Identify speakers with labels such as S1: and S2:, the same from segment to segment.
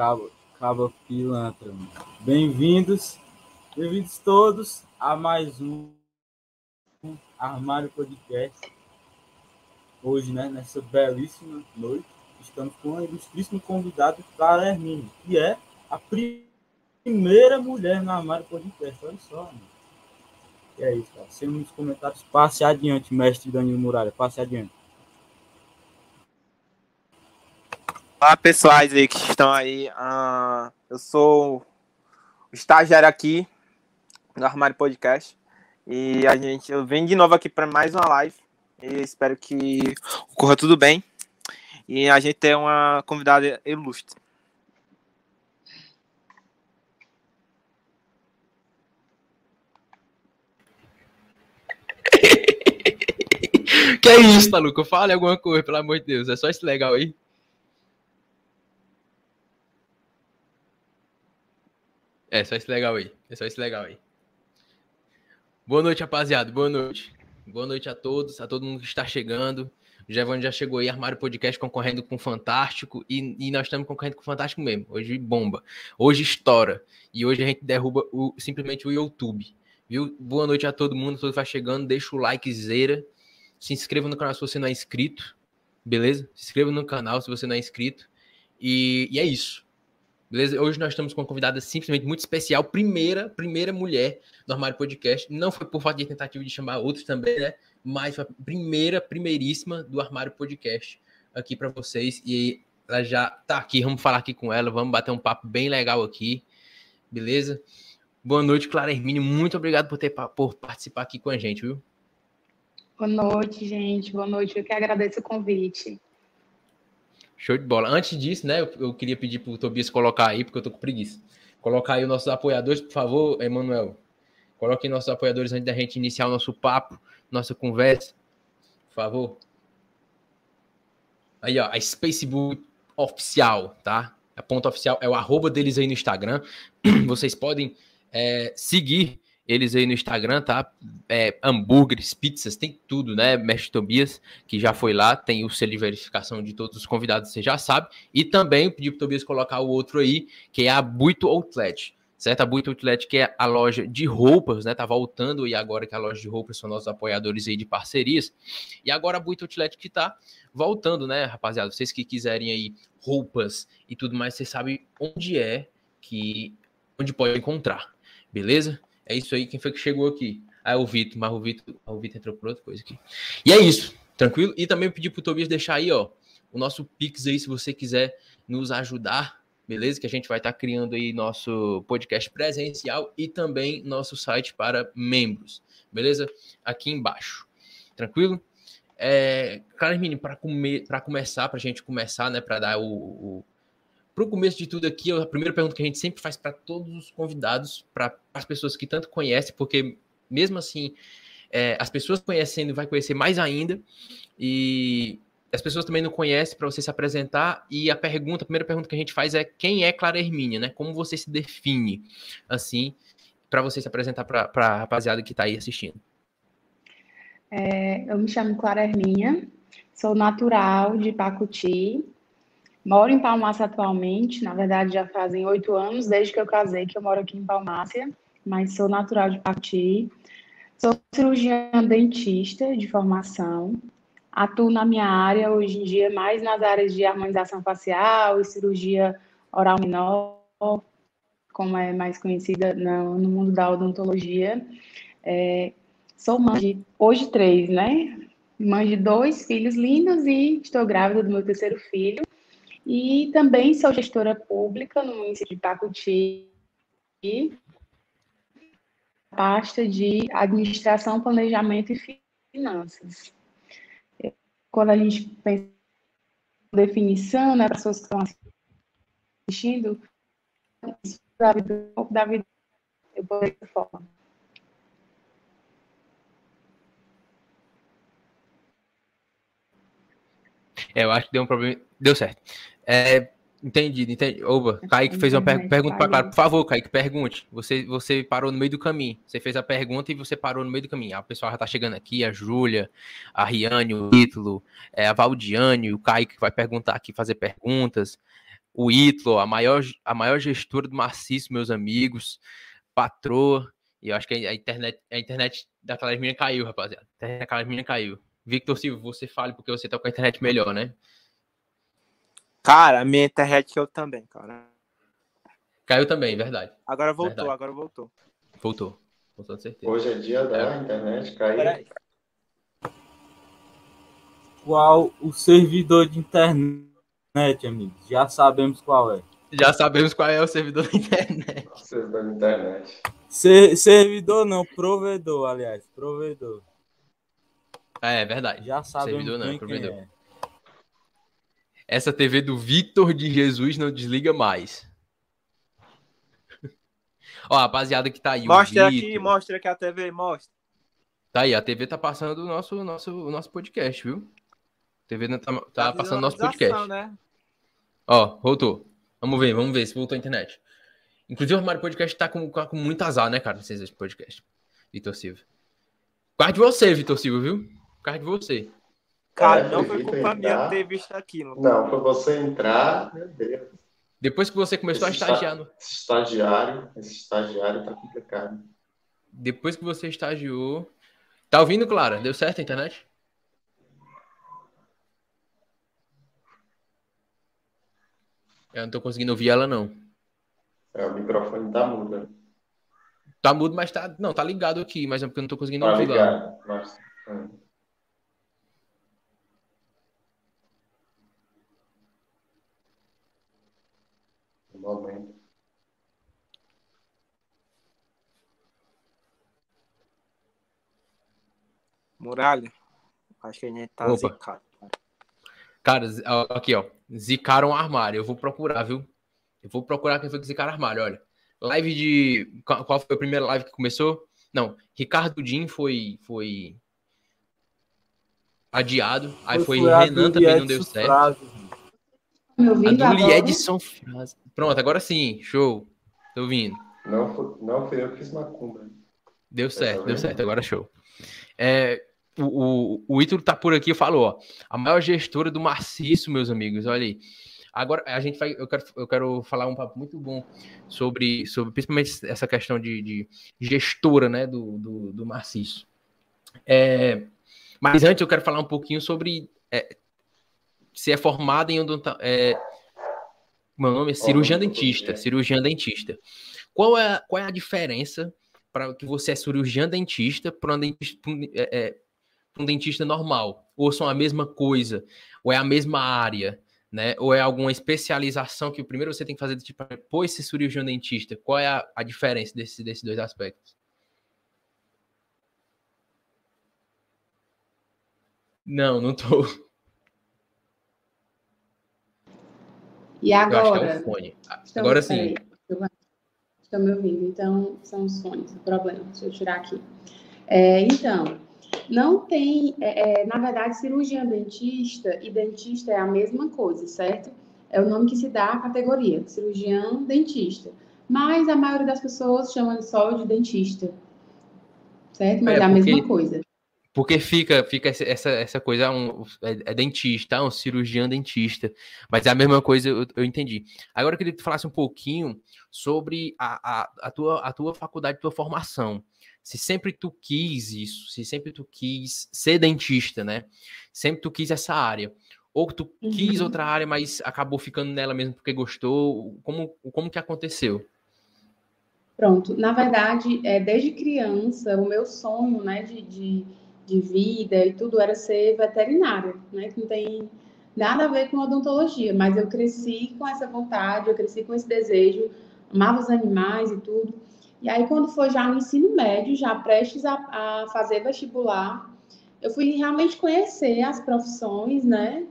S1: Caba, caba pilantra. Bem-vindos, bem-vindos todos a mais um Armário Podcast. Hoje, né, nessa belíssima noite, estamos com uma ilustríssima convidada, Clara Hermínio, que é a primeira mulher no Armário Podcast. Olha só. E é isso, cara. Sem muitos comentários, passe adiante, mestre Danilo Muralha, passe adiante.
S2: Olá, pessoais aí que estão aí. Uh, eu sou o estagiário aqui no Armário Podcast. E a gente, eu venho de novo aqui para mais uma live. E espero que corra tudo bem. E a gente tem uma convidada ilustre.
S3: que é isso, maluco? Fale alguma coisa, pelo amor de Deus. É só esse legal aí. É, só esse legal aí. É só esse legal aí. Boa noite, rapaziada. Boa noite. Boa noite a todos, a todo mundo que está chegando. O Giovanni já chegou aí, Armário Podcast concorrendo com o Fantástico. E, e, nós estamos concorrendo com o Fantástico mesmo. Hoje bomba. Hoje estoura. E hoje a gente derruba o, simplesmente o YouTube. Viu? Boa noite a todo mundo. Todo vai chegando. Deixa o like zera. Se inscreva no canal se você não é inscrito. Beleza? Se inscreva no canal se você não é inscrito. E, e é isso. Beleza? Hoje nós estamos com uma convidada simplesmente muito especial, primeira, primeira mulher do Armário Podcast. Não foi por falta de tentativa de chamar outros também, né? Mas foi a primeira, primeiríssima do Armário Podcast aqui para vocês. E ela já tá aqui, vamos falar aqui com ela, vamos bater um papo bem legal aqui, beleza? Boa noite, Clara Hermínio. Muito obrigado por, ter, por participar aqui com a gente, viu?
S4: Boa noite, gente. Boa noite. Eu que agradeço o convite.
S3: Show de bola. Antes disso, né, eu, queria pedir para o Tobias colocar aí, porque eu tô com preguiça. Colocar aí os nossos apoiadores, por favor, Emanuel. Coloque nossos apoiadores antes da gente iniciar o nosso papo, nossa conversa. Por favor. Aí, ó, a Spacebook oficial, tá? A ponta oficial é o arroba deles aí no Instagram. Vocês podem é, seguir eles aí no Instagram, tá? É, hambúrgueres, pizzas, tem tudo, né? Mestre Tobias, que já foi lá, tem o selo de verificação de todos os convidados, você já sabe. E também pedi pro Tobias colocar o outro aí, que é a Buito Outlet, certo? A Buito Outlet, que é a loja de roupas, né? Tá voltando e agora que a loja de roupas são nossos apoiadores aí de parcerias. E agora a Buito Outlet que tá voltando, né, rapaziada? Vocês que quiserem aí roupas e tudo mais, vocês sabem onde é que onde pode encontrar, beleza? É isso aí. Quem foi que chegou aqui? Ah, é o Vitor, mas o Vitor, o Vitor entrou por outra coisa aqui. E é isso, tranquilo? E também pedir pro Tobias deixar aí, ó, o nosso Pix aí, se você quiser nos ajudar, beleza? Que a gente vai estar tá criando aí nosso podcast presencial e também nosso site para membros, beleza? Aqui embaixo, tranquilo? É, Carmine, para come, começar, para a gente começar, né, para dar o, o para o começo de tudo aqui, a primeira pergunta que a gente sempre faz para todos os convidados, para as pessoas que tanto conhecem, porque mesmo assim, é, as pessoas conhecendo vai conhecer mais ainda, e as pessoas também não conhecem para você se apresentar, e a pergunta, a primeira pergunta que a gente faz é quem é Clara Hermínia, né? Como você se define, assim, para você se apresentar para a rapaziada que está aí assistindo.
S4: É, eu me chamo Clara Hermínia, sou natural de Pacuti, Moro em Palmácia atualmente, na verdade já fazem oito anos, desde que eu casei, que eu moro aqui em Palmácia, mas sou natural de Pati. Sou cirurgiã dentista de formação. Atuo na minha área hoje em dia mais nas áreas de harmonização facial e cirurgia oral menor, como é mais conhecida no, mundo da odontologia. É, sou mãe de, hoje três, né? Mãe de dois filhos lindos e estou grávida do meu terceiro filho. E também sou gestora pública no município de Pacuti, pasta de administração, planejamento e finanças. Quando a gente pensa em definição, né, para as pessoas que estão assistindo, da vida, da vida, eu vou dessa forma.
S3: É, eu acho que deu um problema. Deu certo. É, entendido, entendi. Oba, Kaique fez uma per pergunta para Clara. Por favor, Kaique, pergunte. Você, você parou no meio do caminho. Você fez a pergunta e você parou no meio do caminho. A pessoa já tá chegando aqui, a Júlia, a Riane, o Ítalo, é, a Valdiane, o Kaique vai perguntar aqui, fazer perguntas. o Ítalo, a maior, a maior gestora do Maciço, meus amigos, patroa, e eu acho que a internet, a internet daquelas meninas caiu, rapaziada. A internet daquelas meninas caiu. Victor Silva, você fale porque você tá com a internet melhor, né?
S2: Cara, a minha internet eu também, cara.
S3: Caiu também, verdade.
S2: Agora voltou,
S3: Verdade.
S2: agora voltou.
S3: Voltou. Voltou de certeza.
S5: Hoje é dia da internet, caiu.
S2: Peraí.
S1: Qual o servidor de internet, amigos? Já sabemos qual é.
S3: Já sabemos qual é o servidor da internet.
S5: Vocês da internet.
S1: Ser- servidor não, provedor, aliás, provedor.
S3: É, é verdade.
S1: Já sabemos
S3: Servidor não,
S1: bem
S3: provedor.
S1: é.
S3: Essa TV do Victor de Jesus não desliga mais. Ó, a rapaziada que tá aí. o
S2: Mostra aqui, mostra aqui a TV, mostra.
S3: Tá aí, a TV tá passando o nosso, nosso, nosso podcast, viu? A TV tá, tá passando o nosso podcast.
S2: Né?
S3: Ó, voltou. Vamos ver, vamos ver se voltou a internet. Inclusive, o Armário Podcast tá com, com muito azar, né, cara? Vocês esse podcast. Vitor Silva. Por causa de você, Vitor Silva, viu? Por causa de você.
S2: Cara,
S5: É,
S2: não foi culpa minha ter visto aquilo.
S5: Não, para você entrar, meu Deus.
S3: Depois que você começou a
S5: Esse
S3: estagiar no.
S5: Esse estagiário, esse estagiário tá complicado.
S3: Depois que você estagiou. Tá ouvindo, Clara? Deu certo a internet? Eu não tô conseguindo ouvir ela, não.
S5: É, o microfone tá mudo. né?
S3: Tá mudo, mas tá. Não, tá ligado aqui, mas é porque eu não tô conseguindo
S5: Tá
S3: ouvir
S5: ligado. Mas, hum. Um momento.
S2: Muralha. Acho que a gente tá
S3: Opa.
S2: zicado.
S3: Cara, aqui, ó. Zicaram o armário. Eu vou procurar, viu? Eu vou procurar quem foi que zicaram o armário, olha. Live de. Qual foi a primeira live que começou? Não, Ricardo Din foi. foi adiado. Aí foi,
S1: a
S3: Renan também não deu certo.
S1: Frases.
S4: Me
S3: A do? Edson Frase. Pronto, agora sim. Show. Tô ouvindo.
S5: Não, fui- não fui eu que fiz macumba.
S3: Deu certo, deu certo. Agora show. É, o, o, o Ítalo tá por aqui e falou, ó. A maior gestora do Marciço, meus amigos. Olha aí. Agora a gente vai. Eu quero, eu quero falar um papo muito bom sobre, sobre principalmente essa questão de, de gestora, né, do, do, do Marciço. É, mas antes eu quero falar um pouquinho sobre é, se é formada em odonta, é, meu nome é cirurgião dentista, cirurgião dentista. Qual é, a- qual é a diferença para que você é cirurgião dentista para um dentista, um, é, um dentista normal? Ou são a mesma coisa? Ou é a mesma área? Né? Ou é alguma especialização que primeiro você tem que fazer tipo, depois ser cirurgião dentista? Qual é a, a diferença desse, desses dois aspectos? Não, não tô.
S4: E
S3: Eu acho que é
S4: agora?
S3: o fone.
S4: Estão-
S3: Agora sim.
S4: Estão me ouvindo? Então, são os fones, o problema. Deixa eu tirar aqui. É, então, não tem. é, é, na verdade, cirurgião dentista e dentista é a mesma coisa, certo? É o nome que se dá à categoria, cirurgião dentista. Mas a maioria das pessoas chama só de dentista. Certo? Mas
S3: É,
S4: é, a
S3: porque-
S4: mesma coisa.
S3: Porque fica, fica essa- essa, coisa, um, é, é dentista, é um cirurgião dentista, mas é a mesma coisa, eu, eu entendi. Agora eu queria que tu falasse um pouquinho sobre a, a, a, tua, a tua faculdade, tua formação. Se sempre tu quis isso, se sempre tu quis ser dentista, né? Sempre tu quis essa área. Ou tu quis
S4: Uhum.
S3: outra área, mas acabou ficando nela mesmo porque gostou. Como, como que aconteceu?
S4: Pronto. Na verdade, é, desde criança, o meu sonho, né, de, de, de vida e tudo era ser veterinária, né, que não tem nada a ver com odontologia, mas eu cresci com essa vontade, eu cresci com esse desejo, amava os animais e tudo. E aí, quando foi já no ensino médio, já prestes a, a fazer vestibular, eu fui realmente conhecer as profissões, né,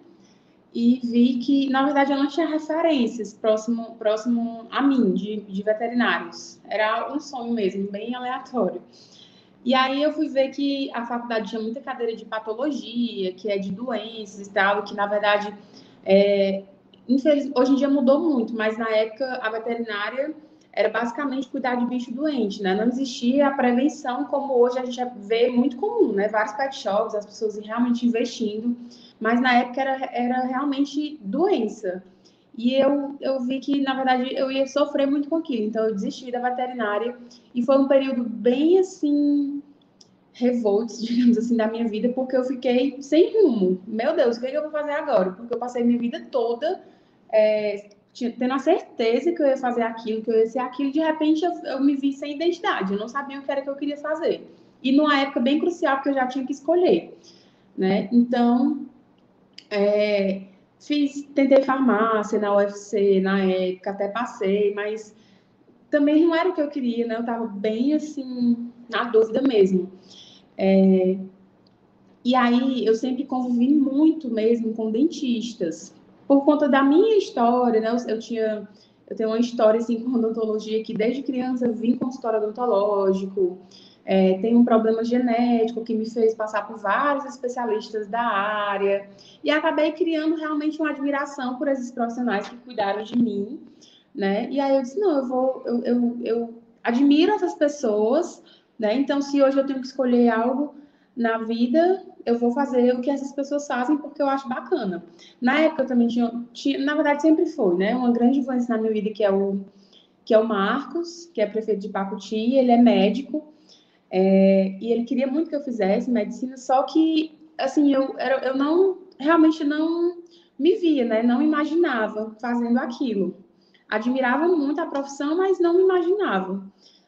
S4: e vi que, na verdade, eu não tinha referências próximo, próximo a mim, de, de veterinários. Era um sonho mesmo, bem aleatório. E aí eu fui ver que a faculdade tinha muita cadeira de patologia, que é de doenças e tal, que, na verdade, é, infeliz... hoje em dia mudou muito, mas na época a veterinária era basicamente cuidar de bicho doente, né? Não existia a prevenção como hoje a gente vê muito comum, né? Vários pet shops, as pessoas realmente investindo mas na época era, era realmente doença. E eu, eu vi que, na verdade, eu ia sofrer muito com aquilo. Então, eu desisti da veterinária. E foi um período bem, assim, revoltos, digamos assim, da minha vida, porque eu fiquei sem rumo. Meu Deus, o que, é que eu vou fazer agora? Porque eu passei minha vida toda é, tendo a certeza que eu ia fazer aquilo, que eu ia ser aquilo. De repente, eu, eu me vi sem identidade. Eu não sabia o que era que eu queria fazer. E numa época bem crucial, porque eu já tinha que escolher. Né? Então, é, Fiz, tentei farmácia na UFC na época, até passei, mas também não era o que eu queria, né? Eu estava bem assim, na dúvida mesmo. É... E aí eu sempre convivi muito mesmo com dentistas, por conta da minha história, né? Eu, eu tinha, eu tenho uma história assim com odontologia que desde criança vim consultório odontológico é, tem um problema genético que me fez passar por vários especialistas da área e acabei criando realmente uma admiração por esses profissionais que cuidaram de mim, né? E aí eu disse, não, eu vou, eu, eu, eu admiro essas pessoas, né? Então, se hoje eu tenho que escolher algo na vida, eu vou fazer o que essas pessoas fazem porque eu acho bacana. Na época eu também tinha, tinha na verdade sempre foi, né? Uma grande influência na minha vida que é o que é o Marcos, que é prefeito de Pacuti, ele é médico é, e ele queria muito que eu fizesse medicina, só que, assim, eu, eu não, realmente não me via, né? Não imaginava fazendo aquilo. Admirava muito a profissão, mas não me imaginava.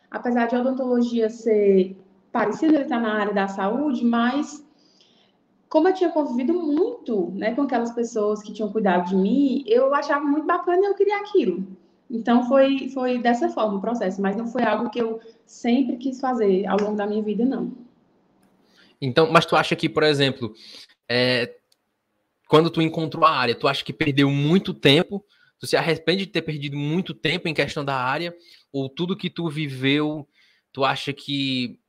S4: Apesar de odontologia ser parecida, ele está na área da saúde, mas como eu tinha convivido muito né, com aquelas pessoas que tinham cuidado de mim, eu achava muito bacana e eu queria aquilo. Então foi, foi dessa forma o processo, mas não foi algo que eu sempre quis fazer ao longo da minha vida, não.
S3: Então, mas tu acha que, por exemplo, é, quando tu encontrou a área, tu acha que perdeu muito tempo? Tu se arrepende de ter perdido muito tempo em questão da área? Ou tudo que tu viveu, tu acha que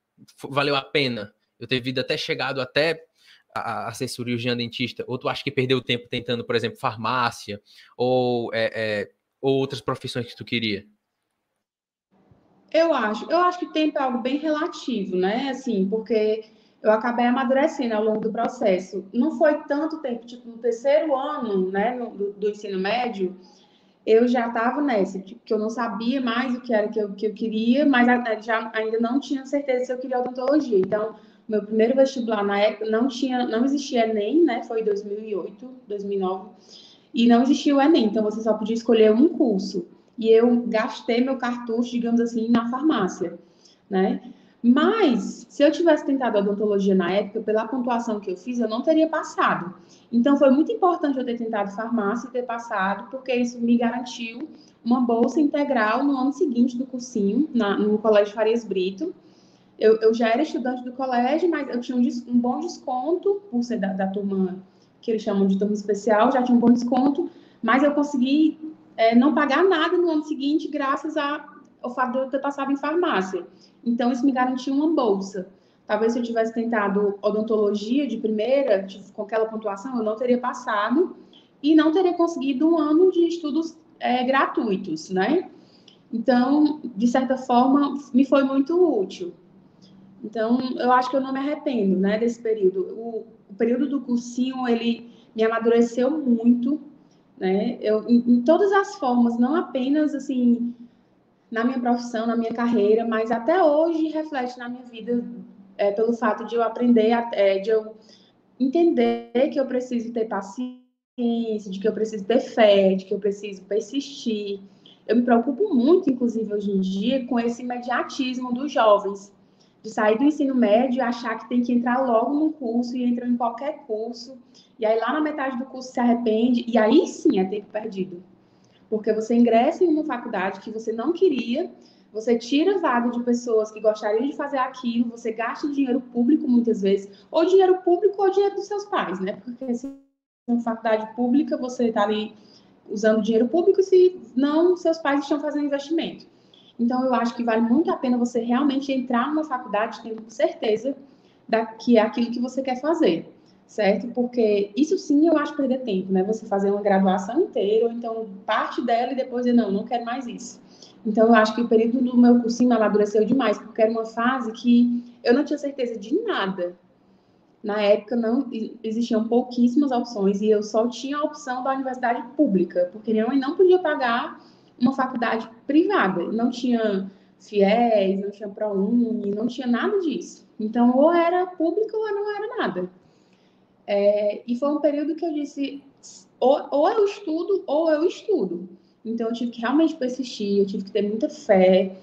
S3: valeu a pena? Eu ter vindo até chegado até a, a ser dentista? Ou tu acha que perdeu tempo tentando, por exemplo, farmácia? Ou é, é ou outras profissões que tu queria?
S4: Eu acho, eu acho que tempo é algo bem relativo, né? Assim, porque eu acabei amadurecendo ao longo do processo. Não foi tanto tempo, tipo, no terceiro ano, né, do, do ensino médio, eu já estava nessa, tipo, que eu não sabia mais o que era que eu, que eu queria, mas já ainda não tinha certeza se eu queria odontologia. Então, meu primeiro vestibular na época não tinha, não existia Enem, né? Foi 2008, 2009 e não existia o Enem, então você só podia escolher um curso. E eu gastei meu cartucho, digamos assim, na farmácia, né? Mas, se eu tivesse tentado odontologia na época, pela pontuação que eu fiz, eu não teria passado. Então, foi muito importante eu ter tentado farmácia e ter passado, porque isso me garantiu uma bolsa integral no ano seguinte do cursinho, na, no Colégio Farias Brito. Eu, eu, já era estudante do colégio, mas eu tinha um, um bom desconto, por ser da, da turma que eles chamam de turma especial, já tinha um bom desconto, mas eu consegui é, não pagar nada no ano seguinte, graças ao fato de eu ter passado em farmácia. Então, isso me garantiu uma bolsa. Talvez se eu tivesse tentado odontologia de primeira, com aquela pontuação, eu não teria passado e não teria conseguido um ano de estudos é, gratuitos, né? Então, de certa forma, me foi muito útil. Então, eu acho que eu não me arrependo, né, desse período. O, o período do cursinho, ele me amadureceu muito, né? Eu, em, em, todas as formas, não apenas, assim, na minha profissão, na minha carreira, mas até hoje reflete na minha vida é, pelo fato de eu aprender, é, de eu entender que eu preciso ter paciência, de que eu preciso ter fé, de que eu preciso persistir. Eu me preocupo muito, inclusive, hoje em dia, com esse imediatismo dos jovens, de sair do ensino médio e achar que tem que entrar logo num curso e entra em qualquer curso. E aí lá na metade do curso se arrepende, e aí sim é tempo perdido. Porque você ingressa em uma faculdade que você não queria, você tira vaga de pessoas que gostariam de fazer aquilo, você gasta dinheiro público muitas vezes, ou dinheiro público ou dinheiro dos seus pais, né? Porque se é uma faculdade pública, você está ali usando dinheiro público, se não, seus pais estão fazendo investimento. Então, eu acho que vale muito a pena você realmente entrar numa faculdade tendo certeza da, que é aquilo que você quer fazer, certo? Porque isso sim eu acho perder tempo, né? Você fazer uma graduação inteira, ou então parte dela e depois dizer, não, não quero mais isso. Então, eu acho que o período do meu cursinho amadureceu demais, porque era uma fase que eu não tinha certeza de nada. na época não existiam pouquíssimas opções e eu só tinha a opção da universidade pública, porque minha mãe não podia pagar uma faculdade privada, não tinha FIES, não tinha ProUni, não tinha nada disso. Então, ou era pública ou não era nada. É, e foi um período que eu disse, ou, ou eu estudo ou eu estudo. Então, eu tive que realmente persistir, eu tive que ter muita fé,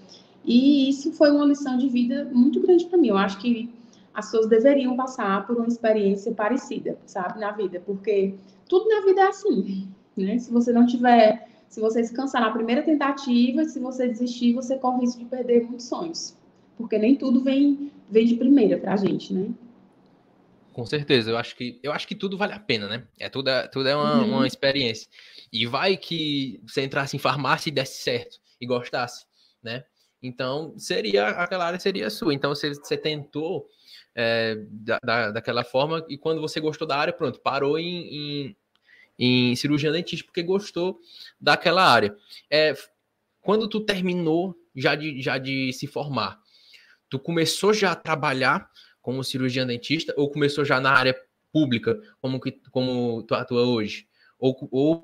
S4: e isso foi uma lição de vida muito grande para mim. Eu acho que as pessoas deveriam passar por uma experiência parecida, sabe, na vida, porque tudo na vida é assim, né? Se você não tiver, se você se cansar na primeira tentativa, se você desistir, você corre risco de perder muitos sonhos, porque nem tudo vem vem de primeira para a gente, né?
S3: Com certeza, eu acho que eu acho que tudo vale a pena, né? É tudo, tudo é uma, uhum. uma experiência. E vai que você entrasse em farmácia e desse certo e gostasse, né? Então, seria aquela área seria sua. Então, você, você tentou é, da, da, daquela forma e quando você gostou da área, pronto, parou em, em, em cirurgia dentista porque gostou daquela área. É, quando tu terminou já de, já de se formar, tu começou já a trabalhar como cirurgião dentista ou começou já na área pública, como, que, como tu atua hoje? Ou, ou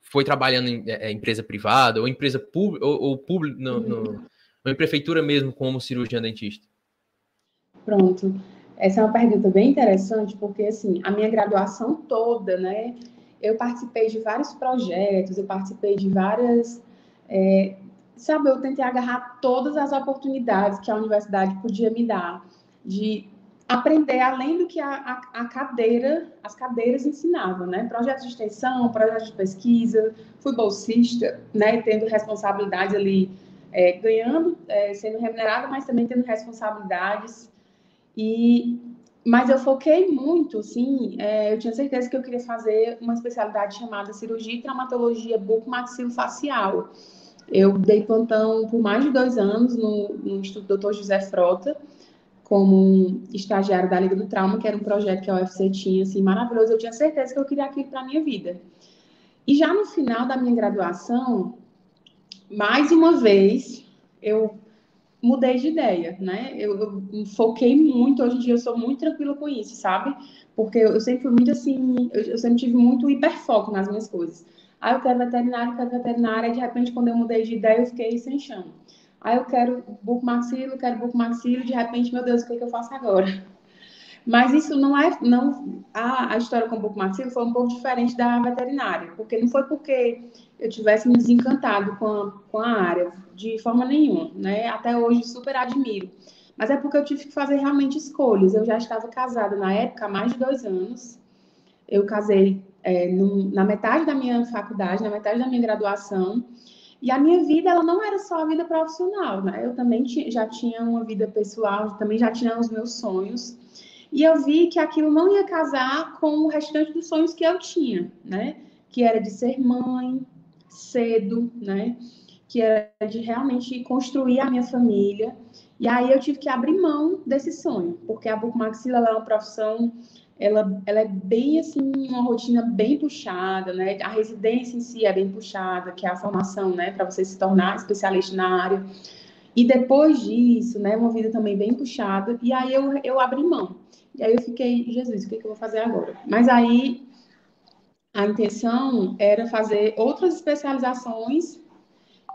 S3: foi trabalhando em é, empresa privada, ou empresa pública, ou, ou público, no, no, ou em prefeitura mesmo, como cirurgião dentista?
S4: Pronto. Essa é uma pergunta bem interessante, porque, assim, a minha graduação toda, né, eu participei de vários projetos, eu participei de várias. É, sabe, eu tentei agarrar todas as oportunidades que a universidade podia me dar, de aprender além do que a, a, a cadeira, as cadeiras ensinavam, né? Projetos de extensão, projetos de pesquisa, fui bolsista, né, tendo responsabilidade ali é, ganhando, é, sendo remunerada, mas também tendo responsabilidades. E, mas eu foquei muito, sim, é, eu tinha certeza que eu queria fazer uma especialidade chamada cirurgia e traumatologia bucomaxilofacial. Eu dei plantão por mais de dois anos no, no Instituto Dr. José Frota, como estagiário da Liga do Trauma, que era um projeto que a UFC tinha, assim, maravilhoso. Eu tinha certeza que eu queria aquilo para a minha vida. E já no final da minha graduação, mais uma vez, eu mudei de ideia, né? Eu, eu, foquei muito, hoje em dia eu sou muito tranquila com isso, sabe? Porque eu, eu sempre fui muito assim, eu, eu, sempre tive muito hiperfoco nas minhas coisas. Aí eu quero veterinário, quero veterinária, e de repente, quando eu mudei de ideia, eu fiquei sem chão. Aí eu quero bucomaxilo, quero bucomaxilo, de repente, meu Deus, o que, é que eu faço agora? Mas isso não é, não, a, a história com o bucomaxilo foi um pouco diferente da veterinária, porque não foi porque eu tivesse me desencantado com a, com a área, de forma nenhuma, né? Até hoje super admiro. Mas é porque eu tive que fazer realmente escolhas. Eu já estava casada na época há mais de dois anos. Eu casei é, no, na metade da minha faculdade, na metade da minha graduação. E a minha vida, ela não era só a vida profissional, né? Eu também já tinha uma vida pessoal, também já tinha os meus sonhos. E eu vi que aquilo não ia casar com o restante dos sonhos que eu tinha, né? Que era de ser mãe, cedo, né? Que era de realmente construir a minha família. E aí eu tive que abrir mão desse sonho, porque a bucomaxila é uma profissão, ela, ela é bem assim, uma rotina bem puxada, né? A residência em si é bem puxada, que é a formação, né, para você se tornar especialista na área. E depois disso, né, uma vida também bem puxada, e aí eu, eu abri mão. E aí eu fiquei, Jesus, o que, que eu vou fazer agora? Mas aí a intenção era fazer outras especializações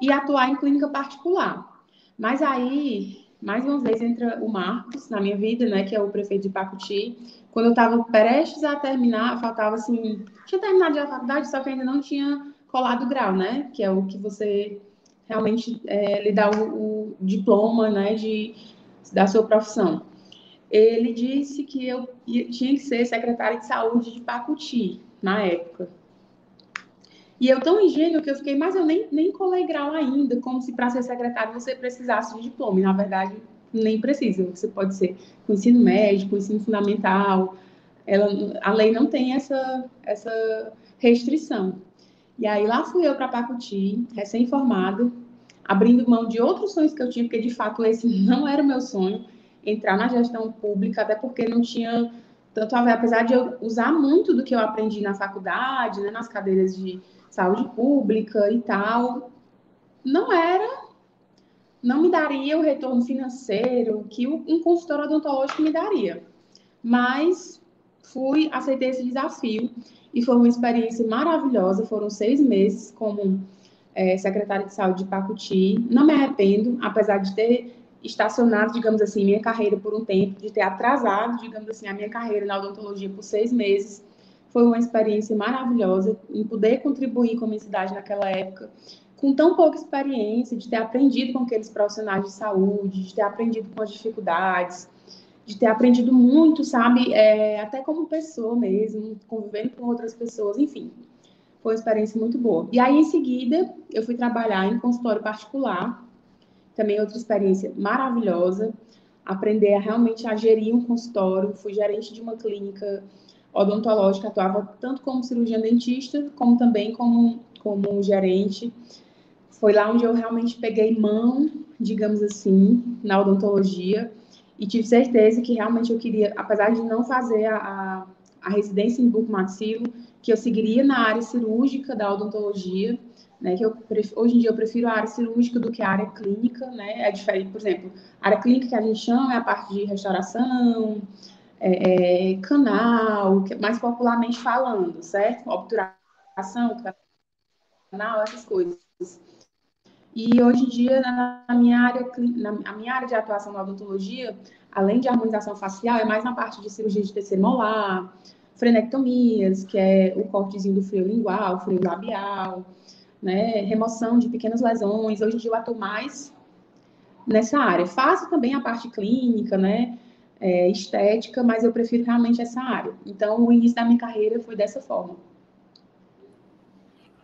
S4: e atuar em clínica particular. Mas aí, mais uma vez, entra o Marcos na minha vida, né, que é o prefeito de Pacuti. Quando eu estava prestes a terminar, faltava assim, tinha terminado a faculdade, só que ainda não tinha colado o grau, né, que é o que você realmente é, lhe dá o, o diploma, né, de, da sua profissão. Ele disse que eu tinha que ser secretária de saúde de Pacuti na época. E eu tão ingênuo que eu fiquei, mas eu nem, nem colei grau ainda, como se para ser secretário você precisasse de diploma. E, na verdade, nem precisa. Você pode ser com ensino médio, com ensino fundamental. Ela, a lei não tem essa, essa restrição. E aí lá fui eu para Pacuti, recém-formado, abrindo mão de outros sonhos que eu tinha, porque de fato esse não era o meu sonho, entrar na gestão pública, até porque não tinha tanto apesar de eu usar muito do que eu aprendi na faculdade, né, nas cadeiras de saúde pública e tal, não era, não me daria o retorno financeiro que um consultor odontológico me daria. Mas fui, aceitei esse desafio e foi uma experiência maravilhosa. Foram seis meses como é, secretária de saúde de Pacuti. Não me arrependo, apesar de ter estacionado, digamos assim, minha carreira por um tempo, de ter atrasado, digamos assim, a minha carreira na odontologia por seis meses. Foi uma experiência maravilhosa em poder contribuir com a minha cidade naquela época, com tão pouca experiência, de ter aprendido com aqueles profissionais de saúde, de ter aprendido com as dificuldades, de ter aprendido muito, sabe, é, até como pessoa mesmo, convivendo com outras pessoas, enfim. Foi uma experiência muito boa. E aí, em seguida, eu fui trabalhar em consultório particular, também outra experiência maravilhosa, aprender a realmente a gerir um consultório, fui gerente de uma clínica odontológica, atuava tanto como cirurgiã dentista, como também como, como gerente. Foi lá onde eu realmente peguei mão, digamos assim, na odontologia, e tive certeza que realmente eu queria, apesar de não fazer a, a, a residência em bucomaxilo, que eu seguiria na área cirúrgica da odontologia, né, que eu, hoje em dia eu prefiro a área cirúrgica do que a área clínica, né, é diferente, por exemplo, a área clínica que a gente chama é a parte de restauração, é, é, canal, mais popularmente falando, certo? Obturação, canal, essas coisas. E hoje em dia, na minha área, na minha área de atuação na odontologia, além de harmonização facial, é mais na parte de cirurgia de terceiro molar, frenectomias, que é o cortezinho do freio lingual, freio labial, né, remoção de pequenas lesões. Hoje em dia eu atuo mais nessa área. Faço também a parte clínica, né, é, estética, mas eu prefiro realmente essa área. Então, o início da minha carreira foi dessa forma.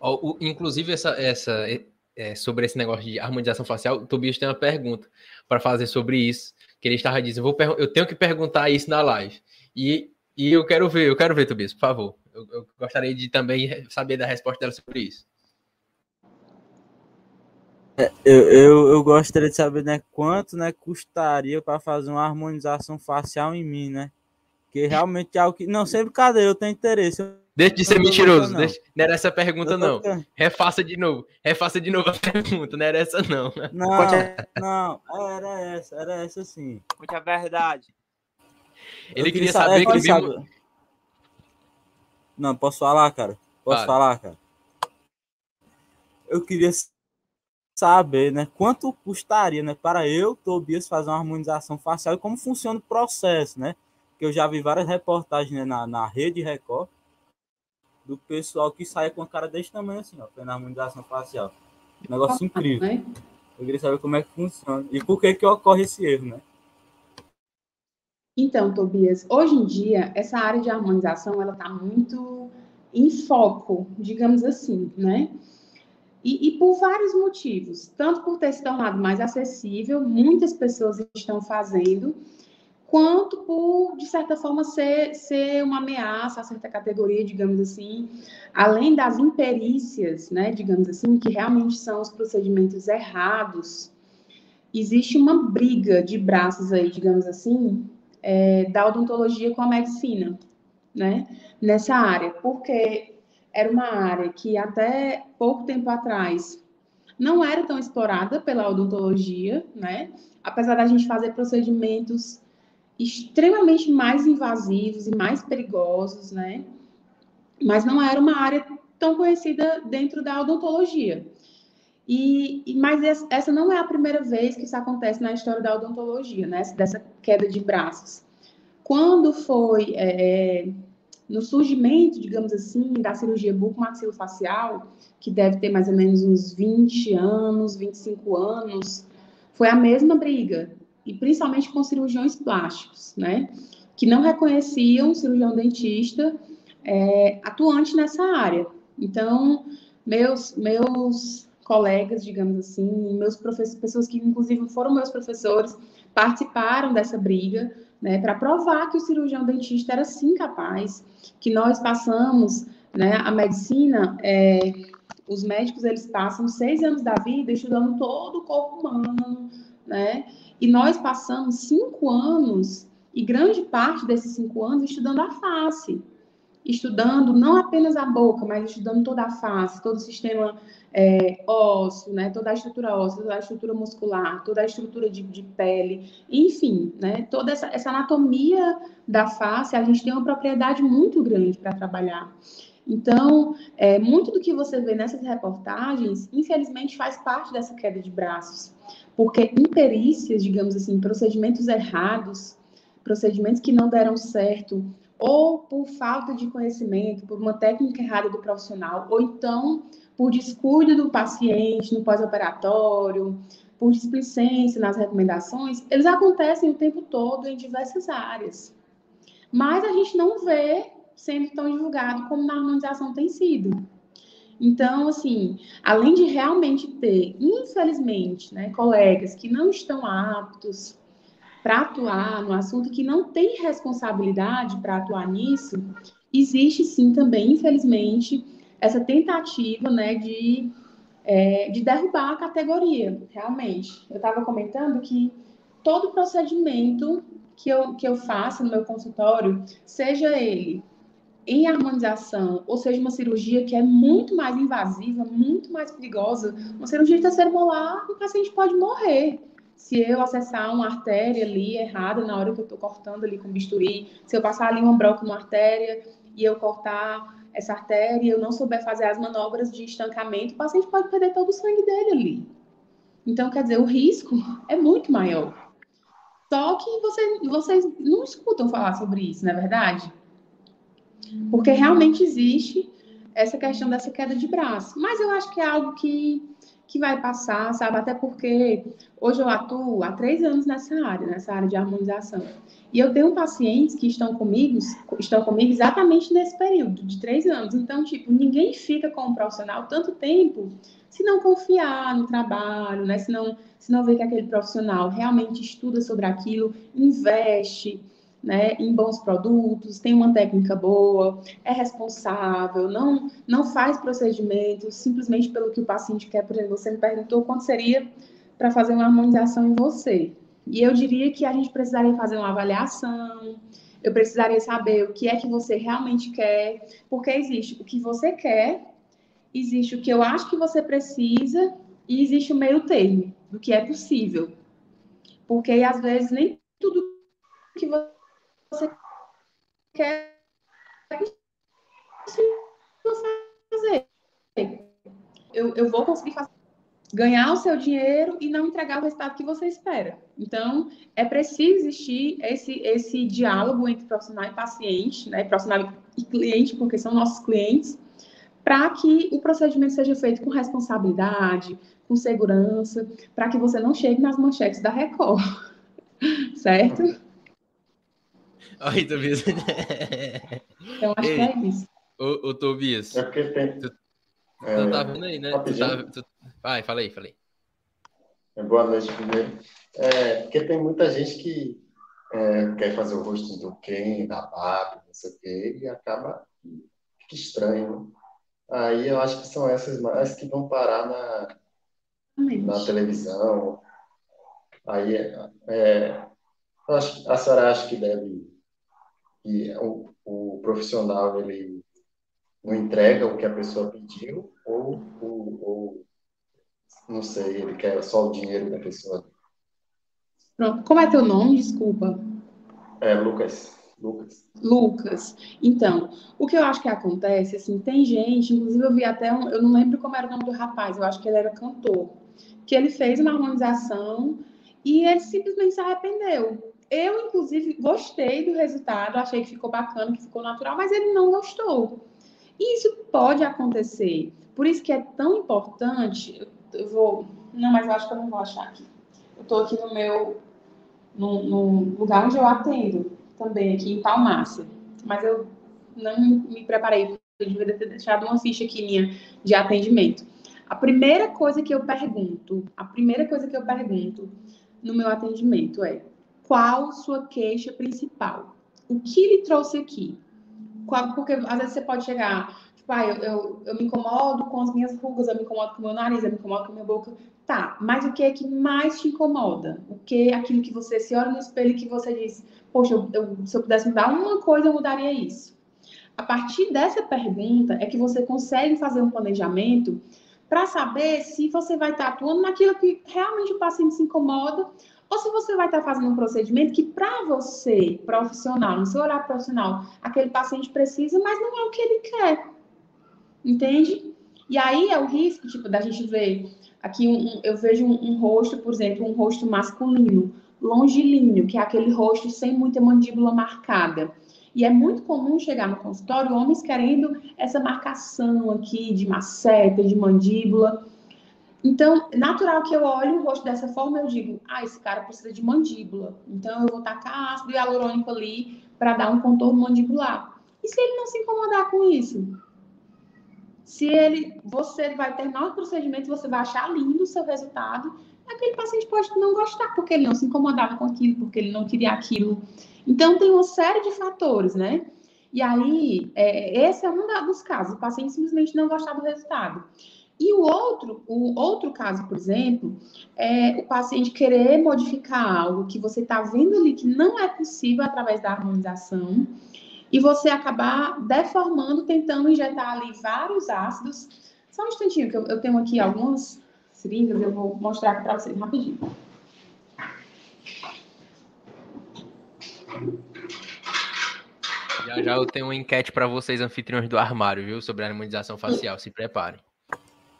S3: O, inclusive, essa, essa, é, sobre esse negócio de harmonização facial, o Tobias tem uma pergunta para fazer sobre isso, que ele estava dizendo, eu, vou, eu tenho que perguntar isso na live. E, e eu quero ver, eu quero ver, Tobias, por favor. Eu, eu gostaria de também saber da resposta dela sobre isso.
S1: É, eu, eu, eu, gostaria de saber né, quanto né, custaria para fazer uma harmonização facial em mim, né? Que realmente é algo que. Não, sem brincadeira, eu tenho interesse.
S3: Deixa de ser mentiroso. Não. Deixa... não era essa pergunta, não. Refaça de novo. Refaça de novo a pergunta. Não era essa, não.
S1: Não, não. Era essa. Era essa sim.
S2: Muita verdade.
S3: Ele queria, saber, saber que...
S1: Sabe... Não, posso falar, cara? Posso falar, cara? Eu queria saber, né, quanto custaria, né, para eu, Tobias, fazer uma harmonização facial e como funciona o processo, né? Que eu já vi várias reportagens né, na, na rede Record do pessoal que sai com a cara desse tamanho assim, ó, fazendo harmonização facial. Um negócio incrível. Né? Eu queria saber como é que funciona e por que que ocorre esse erro, né?
S4: Então, Tobias, hoje em dia, essa área de harmonização, ela está muito em foco, digamos assim, né? E, e, por vários motivos, tanto por ter se tornado mais acessível, muitas pessoas estão fazendo, quanto por, de certa forma, ser, ser uma ameaça a certa categoria, digamos assim, além das imperícias, né, digamos assim, que realmente são os procedimentos errados, existe uma briga de braços aí, digamos assim, é, da odontologia com a medicina, né, nessa área, porque era uma área que até pouco tempo atrás não era tão explorada pela odontologia, né, apesar da gente fazer procedimentos extremamente mais invasivos e mais perigosos, né? Mas não era uma área tão conhecida dentro da odontologia. E, mas essa não é a primeira vez que isso acontece na história da odontologia, né? Dessa queda de braços. Quando foi é, é no surgimento, digamos assim, da cirurgia bucomaxilofacial, que deve ter mais ou menos uns 20 anos, 25 anos, foi a mesma briga e principalmente com cirurgiões plásticos, né? Que não reconheciam cirurgião dentista é, atuante nessa área. Então, meus, meus colegas, digamos assim, meus professores, pessoas que inclusive foram meus professores, participaram dessa briga, né, para provar que o cirurgião dentista era sim capaz, que nós passamos, né, a medicina, é, os médicos eles passam seis anos da vida estudando todo o corpo humano, né, e nós passamos cinco anos, e grande parte desses cinco anos, estudando a face. Estudando não apenas a boca, mas estudando toda a face, todo o sistema é, ósseo, né, toda a estrutura óssea, toda a estrutura muscular, toda a estrutura de, de pele, enfim, né, toda essa, essa anatomia da face, a gente tem uma propriedade muito grande para trabalhar. Então, é, muito do que você vê nessas reportagens, infelizmente, faz parte dessa queda de braços. Porque imperícias, digamos assim, procedimentos errados, procedimentos que não deram certo, ou por falta de conhecimento, por uma técnica errada do profissional, ou então por descuido do paciente no pós-operatório, por displicência nas recomendações, eles acontecem o tempo todo em diversas áreas. Mas a gente não vê sendo tão divulgado como na harmonização tem sido. Então, assim, além de realmente ter, infelizmente, né, colegas que não estão aptos para atuar no assunto, que não têm responsabilidade para atuar nisso, existe sim também, infelizmente, essa tentativa né, de, é, de derrubar a categoria, realmente. Eu estava comentando que todo procedimento que eu, que eu faço no meu consultório, seja ele em harmonização, ou seja, uma cirurgia que é muito mais invasiva, muito mais perigosa, uma cirurgia de terceiro molar, o paciente pode morrer. Se eu acessar uma artéria ali errada na hora que eu estou cortando ali com bisturi, se eu passar ali uma broca numa artéria e eu cortar essa artéria e eu não souber fazer as manobras de estancamento, o paciente pode perder todo o sangue dele ali. Então, quer dizer, o risco é muito maior. Só que vocês, vocês não escutam falar sobre isso, não é verdade? Porque realmente existe essa questão dessa queda de braço. Mas eu acho que é algo que, que vai passar, sabe? Até porque hoje eu atuo há três anos nessa área, nessa área de harmonização. E eu tenho pacientes que estão comigo, estão comigo exatamente nesse período, de três anos. Então, tipo, ninguém fica com um profissional tanto tempo se não confiar no trabalho, né? Se não, se não ver que aquele profissional realmente estuda sobre aquilo, investe, né, em bons produtos, tem uma técnica boa, é responsável, não, não faz procedimentos simplesmente pelo que o paciente quer. Por exemplo, você me perguntou quanto seria para fazer uma harmonização em você. E eu diria que a gente precisaria fazer uma avaliação, eu precisaria saber o que é que você realmente quer, porque existe o que você quer, existe o que eu acho que você precisa e existe o meio termo do que é possível. Porque às vezes nem tudo que você você quer fazer. Eu, eu vou conseguir fazer, ganhar o seu dinheiro e não entregar o resultado que você espera. Então, é preciso existir esse, esse diálogo entre profissional e paciente, né? profissional e cliente, porque são nossos clientes, para que o procedimento seja feito com responsabilidade, com segurança, para que você não chegue nas manchetes da Record. certo?
S3: Oi, Tobias.
S4: Então, acho Ei, que é isso.
S3: Ô, ô Tobias.
S5: É porque tem.
S3: Tu, é, tu tá vendo aí, né? Tu tá, tu... Vai, fala aí, fala aí.
S5: É, boa noite primeiro. É, porque tem muita gente que é, quer fazer o rosto do Ken, da Barbie, não sei o quê, e acaba que estranho. Né? Aí eu acho que são essas mais que vão parar na, na televisão. Aí é, a senhora acha que deve que o, o profissional ele não entrega o que a pessoa pediu ou, ou, ou não sei, ele quer só o dinheiro da pessoa.
S4: Pronto. Como é teu nome? Desculpa.
S5: É Lucas. Lucas.
S4: Lucas. Então, o que eu acho que acontece, assim, tem gente, inclusive eu vi até um, eu não lembro como era o nome do rapaz, eu acho que ele era cantor, que ele fez uma harmonização e ele simplesmente se arrependeu. Eu, inclusive, gostei do resultado, achei que ficou bacana, que ficou natural, mas ele não gostou. E isso pode acontecer. Por isso que é tão importante. Eu vou. Não, mas eu acho que eu não vou achar aqui. Eu estou aqui no meu. No, no, lugar onde eu atendo, também, aqui em Palmácia. Mas eu não me preparei, eu devia ter deixado uma ficha aqui minha de atendimento. A primeira coisa que eu pergunto, a primeira coisa que eu pergunto no meu atendimento é: qual sua queixa principal? O que lhe trouxe aqui? Qual, porque às vezes você pode chegar, tipo, ah, eu, eu, eu, me incomodo com as minhas rugas, eu me incomodo com o meu nariz, eu me incomodo com a minha boca. Tá, mas o que é que mais te incomoda? O que é aquilo que você se olha no espelho e que você diz, poxa, eu, eu, se eu pudesse mudar uma coisa, eu mudaria isso. A partir dessa pergunta é que você consegue fazer um planejamento para saber se você vai estar atuando naquilo que realmente o paciente se incomoda ou se você vai estar fazendo um procedimento que para você, profissional, no seu olhar profissional, aquele paciente precisa, mas não é o que ele quer. Entende? E aí é o risco, tipo, da gente ver aqui um, eu vejo um, um, rosto, por exemplo, um rosto masculino, longilíneo, que é aquele rosto sem muita mandíbula marcada. E é muito comum chegar no consultório homens querendo essa marcação aqui de maceta, de mandíbula. Então, natural que eu olhe o rosto dessa forma, eu digo, ah, esse cara precisa de mandíbula. Então, eu vou tacar ácido hialurônico ali para dar um contorno mandibular. E se ele não se incomodar com isso? Se ele, você vai terminar o procedimento, você vai achar lindo o seu resultado, aquele paciente pode não gostar, porque ele não se incomodava com aquilo, porque ele não queria aquilo. Então, tem uma série de fatores, né? E aí, é, esse é um dos casos, o paciente simplesmente não gostar do resultado. E o outro, o outro caso, por exemplo, é o paciente querer modificar algo que você está vendo ali que não é possível através da harmonização, e você acabar deformando, tentando injetar ali vários ácidos. Só um instantinho, que eu, eu tenho aqui algumas seringas, eu vou mostrar aqui para vocês rapidinho.
S3: Já já eu tenho uma enquete para vocês, anfitriões do armário, viu? Sobre a harmonização facial. Se preparem.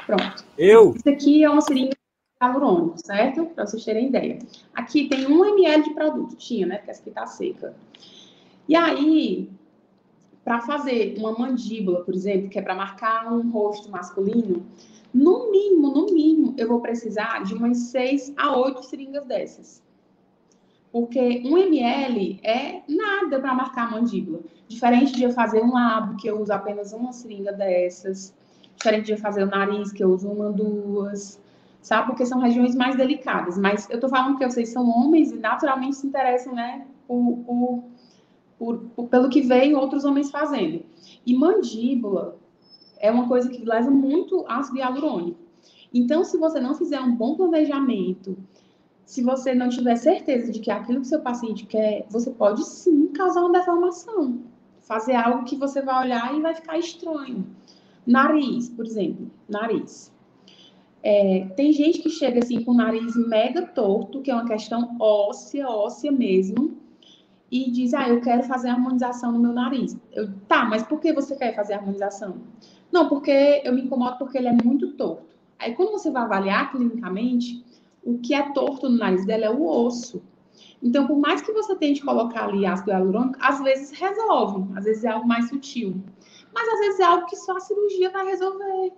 S4: Pronto.
S1: Eu?
S4: Isso aqui é uma seringa hialurônico, certo? Para vocês terem ideia. Aqui tem 1 ml de produto, tinha, né? Porque essa aqui tá seca. E aí, para fazer uma mandíbula, por exemplo, que é para marcar um rosto masculino, no mínimo, no mínimo, eu vou precisar de umas 6 a 8 seringas dessas. Porque 1 ml é nada para marcar a mandíbula. Diferente de eu fazer um lábio, que eu uso apenas uma seringa dessas. Diferente de fazer o nariz, que eu uso uma, duas. Sabe? Porque são regiões mais delicadas. Mas eu tô falando que vocês são homens e naturalmente se interessam, né? Por, por, por, por pelo que veem outros homens fazendo. E mandíbula é uma coisa que leva muito ácido hialurônico. Então, se você não fizer um bom planejamento, se você não tiver certeza de que é aquilo que seu paciente quer, você pode sim causar uma deformação. Fazer algo que você vai olhar e vai ficar estranho. Nariz, por exemplo, nariz. É, tem gente que chega assim com o nariz mega torto, que é uma questão óssea, óssea mesmo, e diz: Ah, eu quero fazer harmonização no meu nariz. Eu, tá, mas por que você quer fazer harmonização? Não, porque eu me incomodo porque ele é muito torto. Aí, quando você vai avaliar clinicamente, o que é torto no nariz dela é o osso. Então, por mais que você tente colocar ali ácido hialurônico, às vezes resolve, às vezes é algo mais sutil. Mas às vezes é algo que só a cirurgia vai resolver.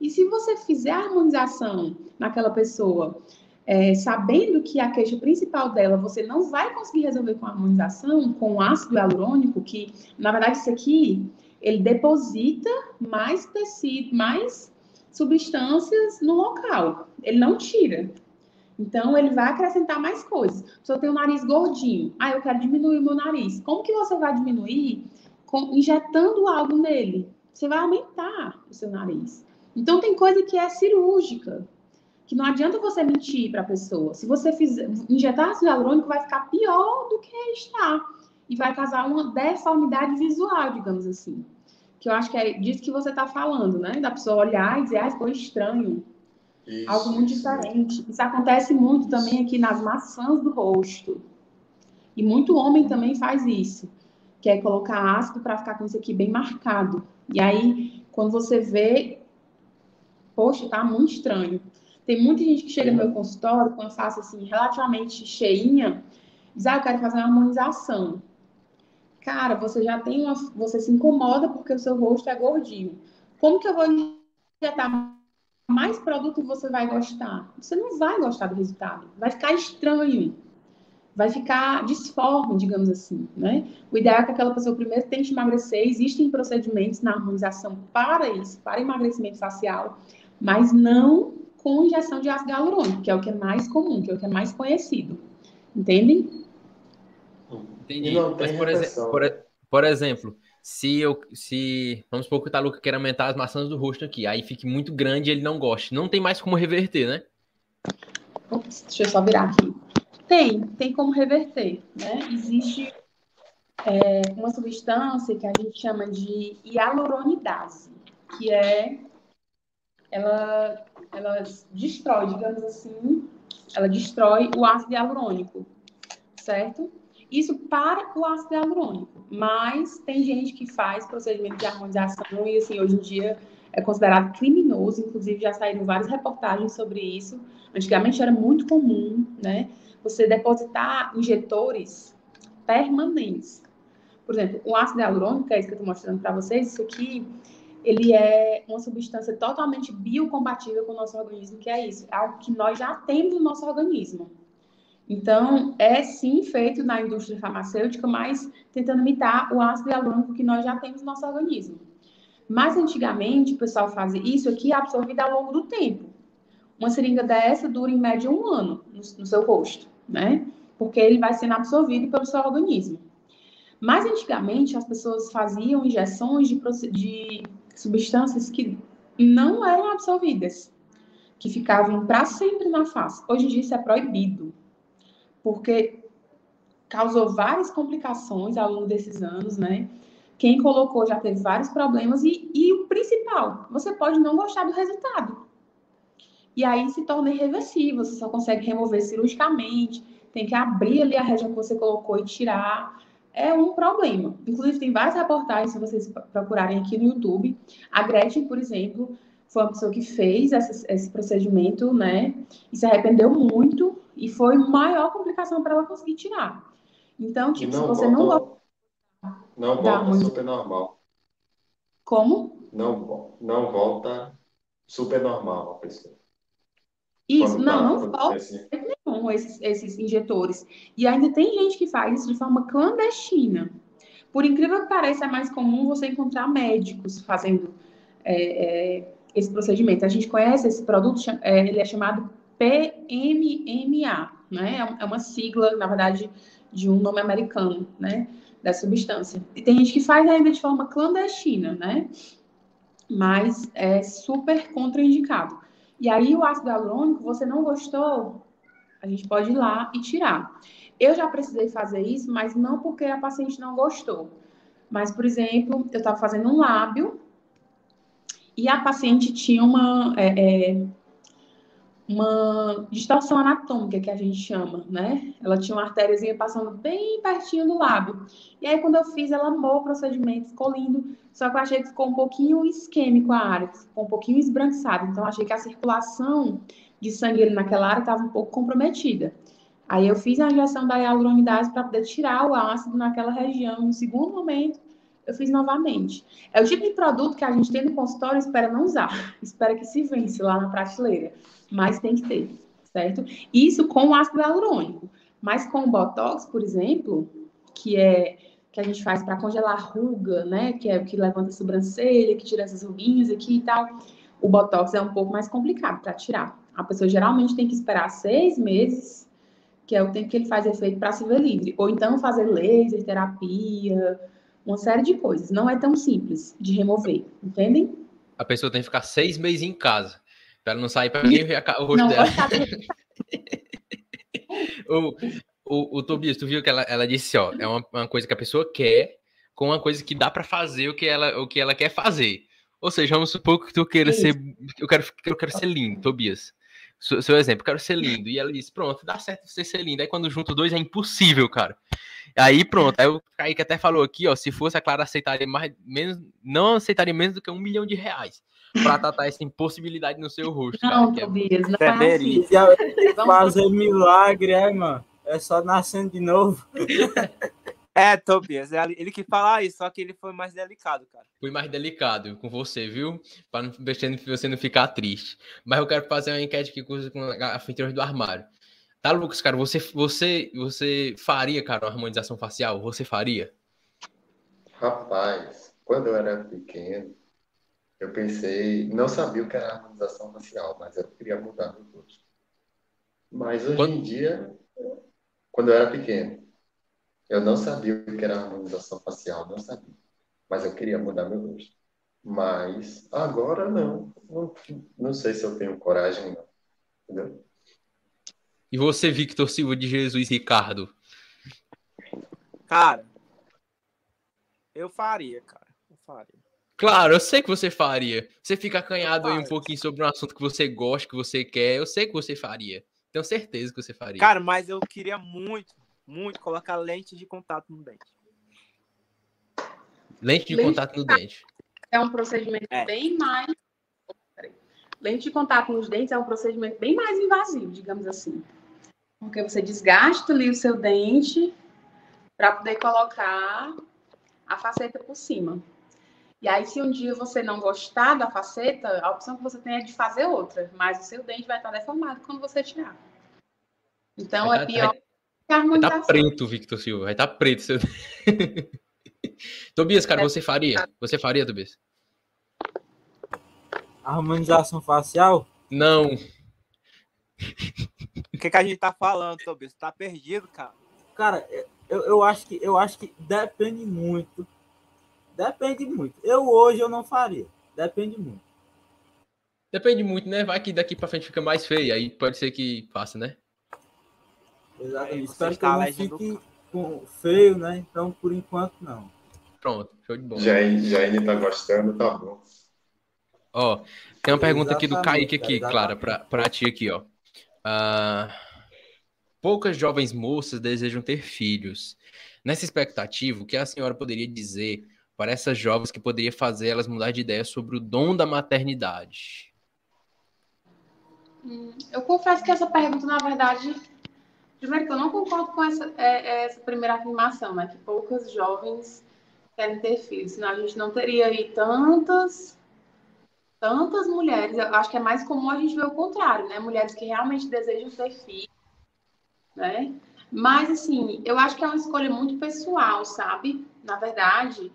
S4: E se você fizer a harmonização naquela pessoa, é, sabendo que a queixa principal dela você não vai conseguir resolver com a harmonização, com o ácido hialurônico, que na verdade isso aqui ele deposita mais tecido, mais substâncias no local. Ele não tira. Então, ele vai acrescentar mais coisas. Se eu tenho um nariz gordinho, ah, eu quero diminuir o meu nariz. Como que você vai diminuir? Com, injetando algo nele. Você vai aumentar o seu nariz. Então, tem coisa que é cirúrgica, que não adianta você mentir para a pessoa. Se você fizer, injetar ácido hialurônico, vai ficar pior do que está. E vai causar uma deformidade visual, digamos assim. Que eu acho que é disso que você está falando, né? Da pessoa olhar e dizer, ah, ficou estranho. Isso, Algo muito diferente. Isso acontece muito também aqui nas maçãs do rosto. E muito homem também faz isso. Que é colocar ácido para ficar com isso aqui bem marcado. E aí, quando você vê, poxa, tá muito estranho. Tem muita gente que chega no meu consultório com a face assim, relativamente cheinha, diz, ah, eu quero fazer uma harmonização. Cara, você já tem uma. Você se incomoda porque o seu rosto é gordinho. Como que eu vou injetar mais produto você vai gostar. Você não vai gostar do resultado. Vai ficar estranho. Vai ficar disforme, digamos assim, né? O ideal é que aquela pessoa primeiro tente emagrecer. Existem procedimentos na harmonização para isso, para emagrecimento facial, mas não com injeção de ácido hialurônico, que é o que é mais comum, que é o que é mais conhecido. Entendem?
S3: Entendi. Mas, por, exe por, por exemplo, se eu se vamos supor que o Taluca queira aumentar as maçãs do rosto aqui, aí fique muito grande e ele não goste, não tem mais como reverter, né?
S4: Ops, deixa eu só virar aqui. Tem, tem como reverter, né? Existe é uma substância que a gente chama de hialuronidase, que é ela, ela destrói, digamos assim, ela destrói o ácido hialurônico, certo? Isso para o ácido hialurônico, mas tem gente que faz procedimento de harmonização e, assim, hoje em dia é considerado criminoso, inclusive já saíram várias reportagens sobre isso. Antigamente era muito comum, né, você depositar injetores permanentes. Por exemplo, o ácido hialurônico, que é isso que eu estou mostrando para vocês, isso aqui, ele é uma substância totalmente biocompatível com o nosso organismo, que é isso, é algo que nós já temos no nosso organismo. Então, é sim feito na indústria farmacêutica, mas tentando imitar o ácido hialurônico que nós já temos no nosso organismo. Mas antigamente o pessoal fazia isso aqui absorvido ao longo do tempo. Uma seringa dessa dura em média um ano no, no seu rosto, né? Porque ele vai sendo absorvido pelo seu organismo. Mas antigamente as pessoas faziam injeções de, de substâncias que não eram absorvidas, que ficavam para sempre na face. Hoje em dia isso é proibido porque causou várias complicações ao longo desses anos, né? Quem colocou já teve vários problemas e, e o principal, você pode não gostar do resultado. E aí se torna irreversível, você só consegue remover cirurgicamente, tem que abrir ali a região que você colocou e tirar. É um problema. Inclusive, tem várias reportagens, se vocês procurarem aqui no YouTube. A Gretchen, por exemplo, foi uma pessoa que fez esse, esse procedimento, né? E se arrependeu muito e foi maior complicação para ela conseguir tirar. Então, tipo, se você não gosta.
S5: Não volta muito... super normal.
S4: Como?
S5: Não, não volta super normal a pessoa.
S4: Isso, não, tá, não volta assim. nenhum esses, esses injetores. E ainda tem gente que faz isso de forma clandestina. Por incrível que pareça, é mais comum você encontrar médicos fazendo é, é, esse procedimento. A gente conhece esse produto, é, ele é chamado PMMA, né? É, é uma sigla, na verdade, de um nome americano, né? Da substância. E tem gente que faz ainda de forma clandestina, né? Mas é super contraindicado. E aí, o ácido hialurônico, você não gostou, a gente pode ir lá e tirar. Eu já precisei fazer isso, mas não porque a paciente não gostou. Mas, por exemplo, eu estava fazendo um lábio e a paciente tinha uma, é, é, uma distorção anatômica, que a gente chama, né? Ela tinha uma artériazinha passando bem pertinho do lábio. E aí, quando eu fiz, ela amou o procedimento, ficou lindo. Só que eu achei que ficou um pouquinho isquêmico a área, ficou um pouquinho esbranquiçado. Então, achei que a circulação de sangue naquela área estava um pouco comprometida. Aí, eu fiz a injeção da hialuronidase para poder tirar o ácido naquela região. No segundo momento, eu fiz novamente. É o tipo de produto que a gente tem no consultório e espera não usar, espera que se vence lá na prateleira, mas tem que ter, certo? Isso com o ácido hialurônico. Mas com o Botox, por exemplo, que é que a gente faz para congelar ruga, né? Que é o que levanta a sobrancelha, que tira essas ruguinhas aqui e tal. O Botox é um pouco mais complicado para tirar. A pessoa geralmente tem que esperar seis meses, que é o tempo que ele faz efeito para se ver livre. Ou então fazer laser, terapia, uma série de coisas. Não é tão simples de remover, entendem?
S3: A pessoa tem que ficar seis meses em casa, ela não sair para ninguém ver o rosto não, dela. o, o, o Tobias, tu viu que ela, ela disse, ó, é uma, uma coisa que a pessoa quer com uma coisa que dá para fazer o que, ela, o que ela quer fazer. Ou seja, vamos supor que tu queira Isso. ser. Eu quero, eu quero ser lindo, Tobias. Seu, seu exemplo, eu quero ser lindo. E ela disse, pronto, dá certo você ser lindo. Aí quando junto dois é impossível, cara. Aí pronto, aí o Kaique até falou aqui, ó, se fosse a Clara aceitaria mais, menos, não aceitaria menos do que um milhão de reais para tratar essa impossibilidade no seu rosto.
S4: Não,
S3: cara,
S4: Tobias, não
S1: é assim. Fazer milagre, é, mano. É só nascendo de novo.
S2: É, Tobias, é ele que fala isso, só que ele foi mais delicado, cara.
S3: Fui mais delicado com você, viu? Para você não ficar triste. Mas eu quero fazer uma enquete aqui com a frente do armário. Tá, Lucas, cara, você, você, você faria, cara, uma harmonização facial? Você faria?
S5: Rapaz, quando eu era pequeno, eu pensei, não sabia o que era harmonização facial, mas eu queria mudar meu rosto. Mas hoje quando... em dia, quando eu era pequeno, eu não sabia o que era harmonização facial, não sabia. Mas eu queria mudar meu rosto. Mas agora não. Não, não sei se eu tenho coragem, não. Entendeu?
S3: E você, Victor Silva de Jesus Ricardo?
S2: Cara, Eu faria, cara. Eu faria.
S3: Claro, eu sei que você faria. Você fica acanhado aí um pouquinho sobre um assunto que você gosta, que você quer. Eu sei que você faria. Tenho certeza que você faria.
S2: Cara, mas eu queria muito, muito colocar lente de contato no dente.
S3: Lente de
S4: Lente
S3: contato no dente.
S4: É um procedimento
S2: É.
S4: bem mais. Peraí. Lente de contato nos dentes é um procedimento bem mais invasivo, digamos assim. Porque você desgasta ali o seu dente para poder colocar a faceta por cima. E aí, se um dia você não gostar da faceta, a opção que você tem é de fazer outra. Mas o seu dente vai estar deformado quando você tirar. Então,
S3: Vai
S4: é
S3: tá-
S4: pior
S3: vai-
S4: que a
S3: Vai tá
S4: harmonização.
S3: preto, Victor Silva. Vai tá preto. Seu... Tobias, cara, você faria? Você faria, Tobias?
S1: Harmonização facial?
S3: Não.
S2: O que, que a gente tá falando, Tobias? Tá perdido, cara.
S1: Cara, eu, eu acho que eu acho que depende muito. Depende muito. Eu hoje eu não faria. Depende muito.
S3: Depende muito, né? Vai que daqui pra frente fica mais feio. Aí pode ser que faça, né?
S1: Exatamente. Espero que não fique com- feio, né? Então, por enquanto, não.
S3: Pronto, show de bola.
S5: Jaine, Jaine tá gostando, tá bom.
S3: Ó, tem uma pergunta aqui do
S1: Exatamente,
S3: Kaique aqui, Clara, pra, pra ti aqui, ó. Ah, poucas jovens moças desejam ter filhos. Nessa expectativa, o que a senhora poderia dizer para essas jovens que poderia fazer elas mudar de ideia sobre o dom da maternidade?
S4: Eu confesso que essa pergunta, na verdade, primeiro que eu não concordo com essa, é- é essa primeira afirmação, né? Que poucas jovens querem ter filhos, senão a gente não teria aí tantas, tantas mulheres. Eu acho que é mais comum a gente ver o contrário, né? Mulheres que realmente desejam ter filhos, né? Mas, assim, eu acho que é uma escolha muito pessoal, sabe? Na verdade,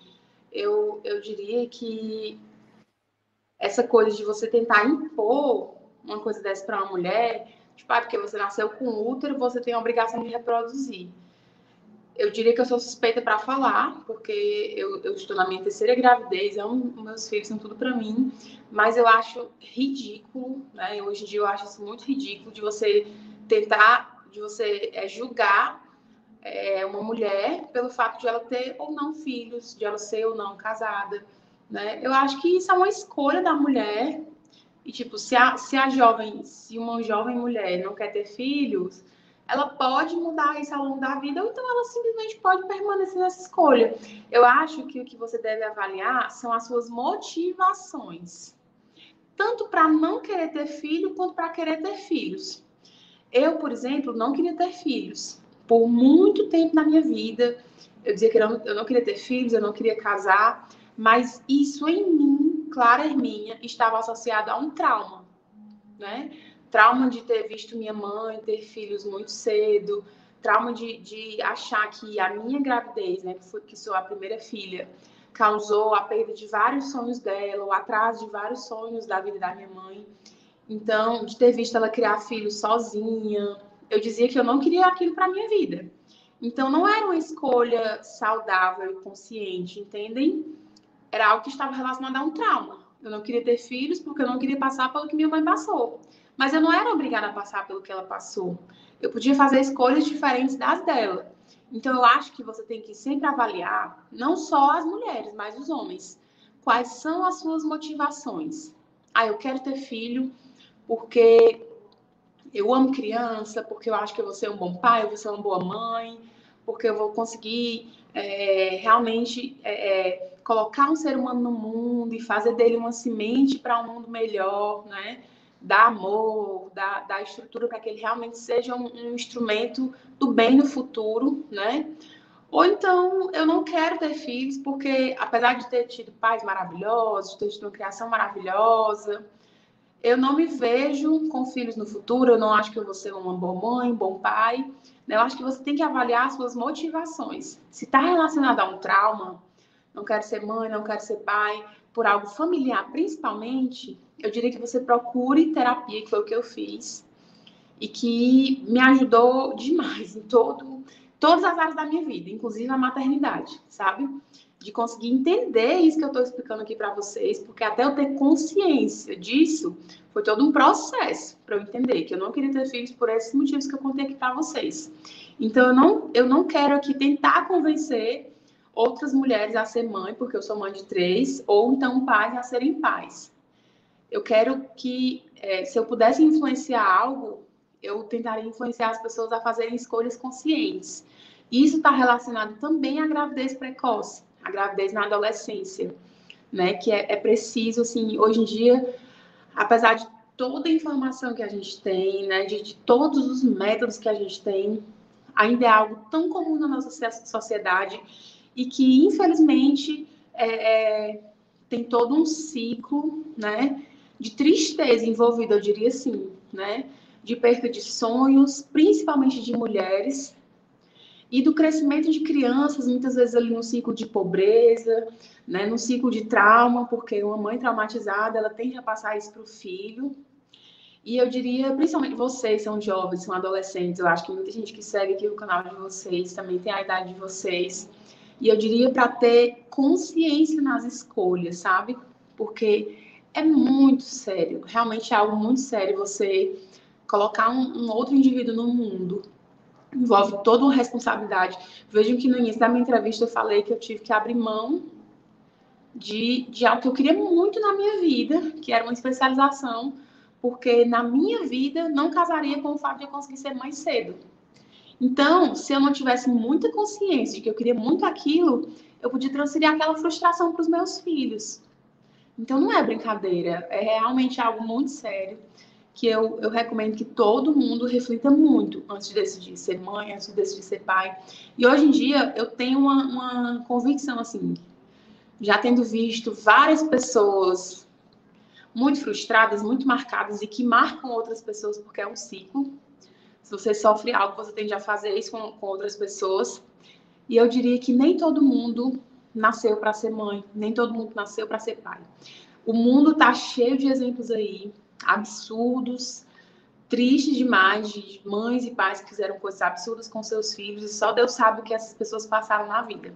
S4: eu, eu diria que essa coisa de você tentar impor uma coisa dessa para uma mulher, tipo, ah, porque você nasceu com útero, você tem a obrigação de reproduzir. Eu diria que eu sou suspeita para falar, porque eu, eu estou na minha terceira gravidez, meus filhos, são tudo para mim, mas eu acho ridículo, né? Hoje em dia eu acho isso muito ridículo de você tentar, de você é, julgar é, uma mulher pelo fato de ela ter ou não filhos, de ela ser ou não casada, né? Eu acho que isso é uma escolha da mulher e, tipo, se a, se a jovem, se uma jovem mulher não quer ter filhos, ela pode mudar isso ao longo da vida, ou então ela simplesmente pode permanecer nessa escolha. Eu acho que o que você deve avaliar são as suas motivações. Tanto para não querer ter filho, quanto para querer ter filhos. Eu, por exemplo, não queria ter filhos. Por muito tempo na minha vida, eu dizia que eu não, eu não queria ter filhos, eu não queria casar, mas isso em mim, Clara Herminha, estava associado a um trauma, né? Trauma de ter visto minha mãe ter filhos muito cedo, trauma de, de achar que a minha gravidez, né, que, foi, que sou a primeira filha, causou a perda de vários sonhos dela, o atraso de vários sonhos da vida da minha mãe. Então, de ter visto ela criar filhos sozinha, eu dizia que eu não queria aquilo para minha vida. Então, não era uma escolha saudável e consciente, entendem? Era algo que estava relacionado a um trauma. Eu não queria ter filhos porque eu não queria passar pelo que minha mãe passou. Mas eu não era obrigada a passar pelo que ela passou. Eu podia fazer escolhas diferentes das dela. Então, eu acho que você tem que sempre avaliar, não só as mulheres, mas os homens, quais são as suas motivações. Ah, eu quero ter filho porque eu amo criança, porque eu acho que eu vou ser um bom pai, eu vou ser uma boa mãe, porque eu vou conseguir é, realmente é, é, colocar um ser humano no mundo e fazer dele uma semente para um mundo melhor, né? Dar amor, dar, dar estrutura para que ele realmente seja um, um instrumento do bem no futuro, né? Ou então, eu não quero ter filhos, porque apesar de ter tido pais maravilhosos, de ter tido uma criação maravilhosa, eu não me vejo com filhos no futuro, eu não acho que eu vou ser uma boa mãe, bom pai. Né? Eu acho que você tem que avaliar as suas motivações. Se está relacionado a um trauma, não quero ser mãe, não quero ser pai, por algo familiar principalmente, eu diria que você procure terapia, que foi o que eu fiz, e que me ajudou demais em todo, todas as áreas da minha vida, inclusive a maternidade, sabe? De conseguir entender isso que eu estou explicando aqui para vocês, porque até eu ter consciência disso, foi todo um processo para eu entender que eu não queria ter filhos por esses motivos que eu contei aqui para vocês. Então, eu não, eu não quero aqui tentar convencer outras mulheres a ser mãe, porque eu sou mãe de três, ou então pais a serem pais. Eu quero que, é, se eu pudesse influenciar algo, eu tentaria influenciar as pessoas a fazerem escolhas conscientes. Isso está relacionado também à gravidez precoce, à gravidez na adolescência, né? Que é, é preciso, assim, hoje em dia, apesar de toda a informação que a gente tem, né, de, de, todos os métodos que a gente tem, ainda é algo tão comum na nossa sociedade e que, infelizmente, é, é, tem todo um ciclo, né, de tristeza envolvido, eu diria assim, né, de perda de sonhos, principalmente de mulheres, e do crescimento de crianças, muitas vezes ali no ciclo de pobreza, né, no ciclo de trauma, porque uma mãe traumatizada, ela tende a passar isso para o filho, e eu diria, principalmente vocês são jovens, são adolescentes, eu acho que muita gente que segue aqui o canal de vocês também tem a idade de vocês. E eu diria para ter consciência nas escolhas, sabe? Porque é muito sério, realmente é algo muito sério você colocar um, um outro indivíduo no mundo. Envolve toda uma responsabilidade. Vejam que no início da minha entrevista eu falei que eu tive que abrir mão de, de algo que eu queria muito na minha vida, que era uma especialização porque na minha vida não casaria com o fato de eu conseguir ser mãe cedo. Então, se eu não tivesse muita consciência de que eu queria muito aquilo, eu podia transferir aquela frustração para os meus filhos. Então, não é brincadeira, é realmente algo muito sério que eu, eu recomendo que todo mundo reflita muito antes de decidir ser mãe, antes de decidir ser pai. E hoje em dia, eu tenho uma, uma convicção assim, já tendo visto várias pessoas muito frustradas, muito marcadas e que marcam outras pessoas porque é um ciclo. Se você sofre algo, você tende a fazer isso com, com outras pessoas. E eu diria que nem todo mundo nasceu para ser mãe, nem todo mundo nasceu para ser pai. O mundo está cheio de exemplos aí, absurdos, tristes demais, de mães e pais que fizeram coisas absurdas com seus filhos e só Deus sabe o que essas pessoas passaram na vida.